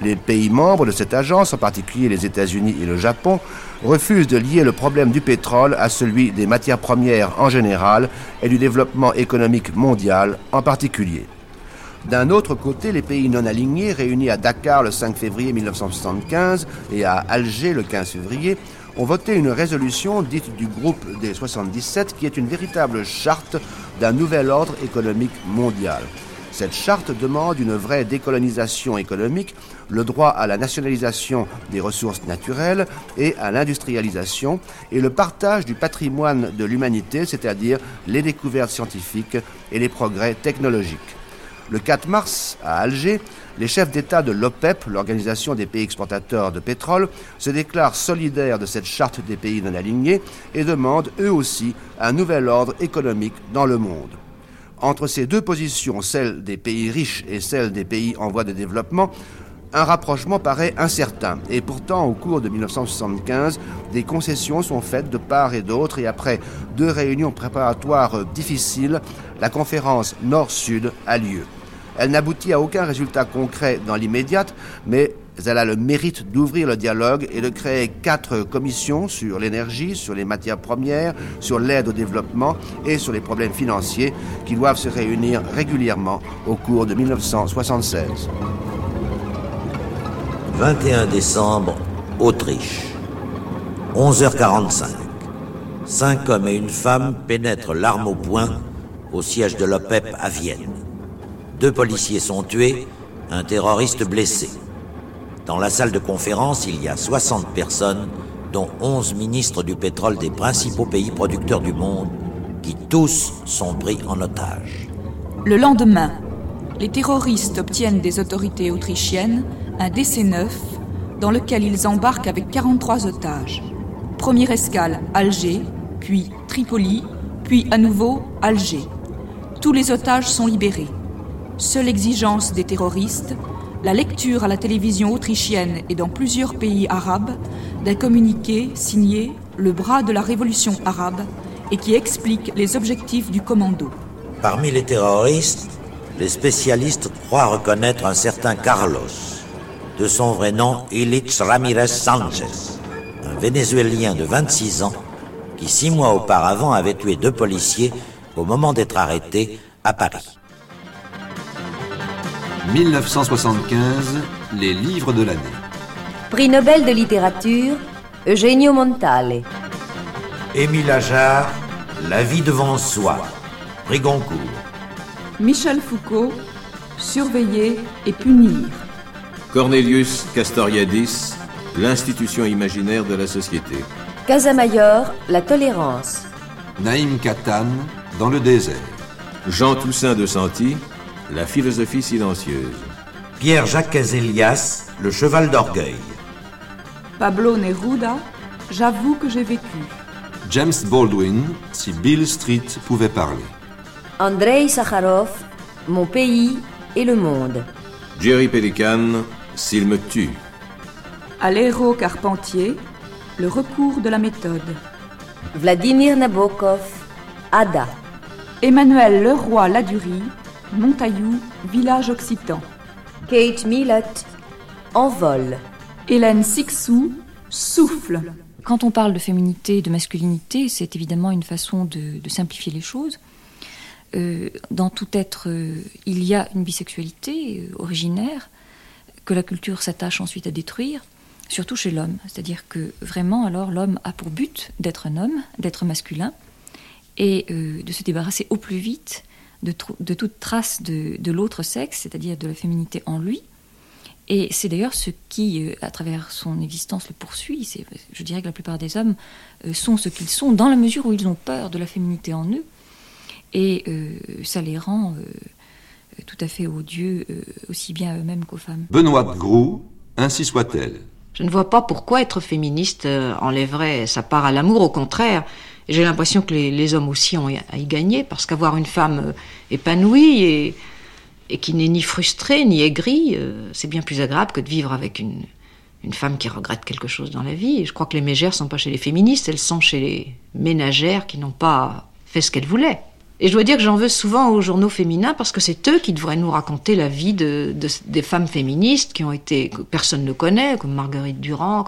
Les pays membres de cette agence, en particulier les États-Unis et le Japon, refusent de lier le problème du pétrole à celui des matières premières en général et du développement économique mondial en particulier. D'un autre côté, les pays non alignés, réunis à Dakar le 5 février 1975 et à Alger le 15 février, ont voté une résolution dite du groupe des 77 qui est une véritable charte d'un nouvel ordre économique mondial. Cette charte demande une vraie décolonisation économique, le droit à la nationalisation des ressources naturelles et à l'industrialisation, et le partage du patrimoine de l'humanité, c'est-à-dire les découvertes scientifiques et les progrès technologiques. Le 4 mars, à Alger, les chefs d'État de l'OPEP, l'Organisation des pays exportateurs de pétrole, se déclarent solidaires de cette charte des pays non alignés et demandent eux aussi un nouvel ordre économique dans le monde. Entre ces deux positions, celle des pays riches et celle des pays en voie de développement, un rapprochement paraît incertain. Et pourtant, au cours de 1975, des concessions sont faites de part et d'autre. Et après deux réunions préparatoires difficiles, la conférence Nord-Sud a lieu. Elle n'aboutit à aucun résultat concret dans l'immédiate, mais elle a le mérite d'ouvrir le dialogue et de créer quatre commissions sur l'énergie, sur les matières premières, sur l'aide au développement et sur les problèmes financiers qui doivent se réunir régulièrement au cours de 1976. 21 décembre, Autriche. 11h45. Cinq hommes et une femme pénètrent l'arme au poing au siège de l'OPEP à Vienne. Deux policiers sont tués, un terroriste blessé. Dans la salle de conférence, il y a 60 personnes, dont 11 ministres du pétrole des principaux pays producteurs du monde, qui tous sont pris en otage. Le lendemain, les terroristes obtiennent des autorités autrichiennes un DC-9 dans lequel ils embarquent avec 43 otages. Première escale, Alger, puis Tripoli, puis à nouveau Alger. Tous les otages sont libérés. Seule exigence des terroristes, la lecture à la télévision autrichienne et dans plusieurs pays arabes d'un communiqué signé Le bras de la révolution arabe et qui explique les objectifs du commando. Parmi les terroristes, les spécialistes croient reconnaître un certain Carlos, de son vrai nom Illich Ramirez Sanchez, un Vénézuélien de 26 ans qui six mois auparavant avait tué deux policiers au moment d'être arrêté à Paris. 1975, les livres de l'année. Prix Nobel de littérature, Eugenio Montale. Émile Ajar, La vie devant soi, prix Goncourt. Michel Foucault, Surveiller et punir. Cornelius Castoriadis, L'institution imaginaire de la société. Casamayor, La tolérance. Naïm Katan, Dans le désert. Jean Toussaint de Santi, La philosophie silencieuse. Pierre-Jacques Cazelias, Le cheval d'orgueil. Pablo Neruda, J'avoue que j'ai vécu. James Baldwin, Si Bill Street pouvait parler. Andrei Sakharov, Mon pays et le monde. Jerry Pelican, S'il me tue. Aléro Carpentier, Le recours de la méthode. Vladimir Nabokov, Ada. Emmanuel Leroy Ladurie, Montaillou, village occitan. Kate Millett, Envol. Hélène Sixou, Souffle. Quand on parle de féminité et de masculinité, c'est évidemment une façon de, de simplifier les choses. Euh, dans tout être, euh, il y a une bisexualité euh, originaire que la culture s'attache ensuite à détruire, surtout chez l'homme. C'est-à-dire que vraiment, alors, l'homme a pour but d'être un homme, d'être masculin, et euh, de se débarrasser au plus vite de, toute trace de, l'autre sexe, c'est-à-dire de la féminité en lui. Et c'est d'ailleurs ce qui, euh, à travers son existence, le poursuit. Je dirais que la plupart des hommes euh, sont ce qu'ils sont, dans la mesure où ils ont peur de la féminité en eux. Et ça les rend tout à fait odieux, euh, aussi bien à eux-mêmes qu'aux femmes. Benoît de Groux, Ainsi soit-elle. Je ne vois pas pourquoi être féministe euh, enlèverait sa part à l'amour, au contraire. J'ai l'impression que les, les hommes aussi ont à y gagner, parce qu'avoir une femme euh, épanouie et, et qui n'est ni frustrée ni aigrie, euh, c'est bien plus agréable que de vivre avec une, une femme qui regrette quelque chose dans la vie. Et je crois que les mégères sont pas chez les féministes, elles sont chez les ménagères qui n'ont pas fait ce qu'elles voulaient. Et je dois dire que j'en veux souvent aux journaux féminins parce que c'est eux qui devraient nous raconter la vie de, de- des femmes féministes qui ont été, que personne ne connaît, comme Marguerite Durand,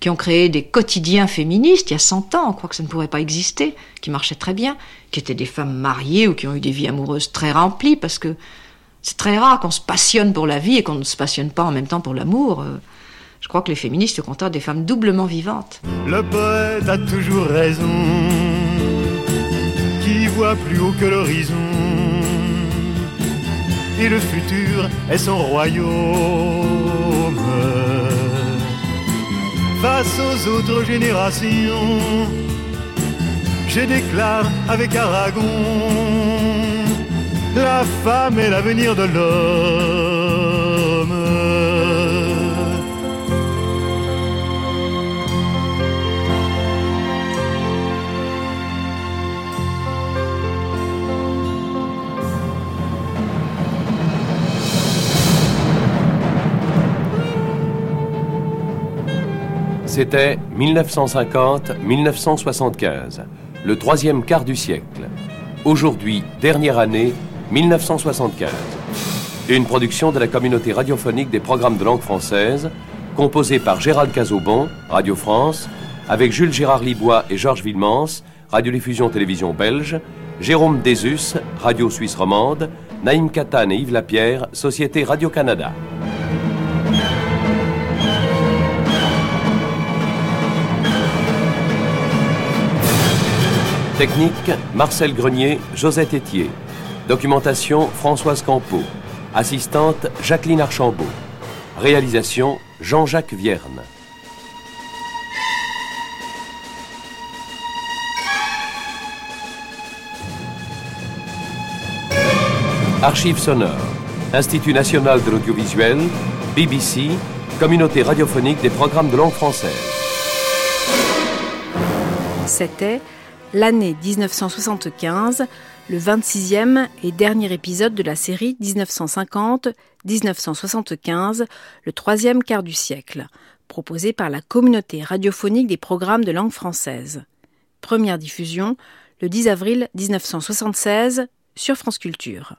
qui ont créé des quotidiens féministes il y a 100 ans, on croit que ça ne pourrait pas exister, qui marchaient très bien, qui étaient des femmes mariées ou qui ont eu des vies amoureuses très remplies parce que c'est très rare qu'on se passionne pour la vie et qu'on ne se passionne pas en même temps pour l'amour. Euh, Je crois que les féministes, au des femmes doublement vivantes. Le poète a toujours raison, voit plus haut que l'horizon. Et le futur est son royaume. Face aux autres générations, je déclare avec Aragon, la femme est l'avenir de l'homme. C'était 1950-1975, le troisième quart du siècle. Aujourd'hui, dernière année, 1975. Une production de la communauté radiophonique des programmes de langue française, composée par Gérald Cazobon, Radio France, avec Jules Gérard Libois et Georges Villemans, Radiodiffusion Télévision Belge, Jérôme Désus, Radio Suisse Romande, Naïm Katan et Yves Lapierre, Société Radio-Canada. Technique, Marcel Grenier, Josette Étier. Documentation, Françoise Campeau. Assistante, Jacqueline Archambault. Réalisation, Jean-Jacques Vierne. Archives sonores. Institut national de l'audiovisuel, BBC, Communauté radiophonique des programmes de langue française. C'était l'année 1975, le 26e et dernier épisode de la série 1950-1975, le troisième quart du siècle, proposé par la communauté radiophonique des programmes de langue française. Première diffusion le 10 avril 1976 sur France Culture.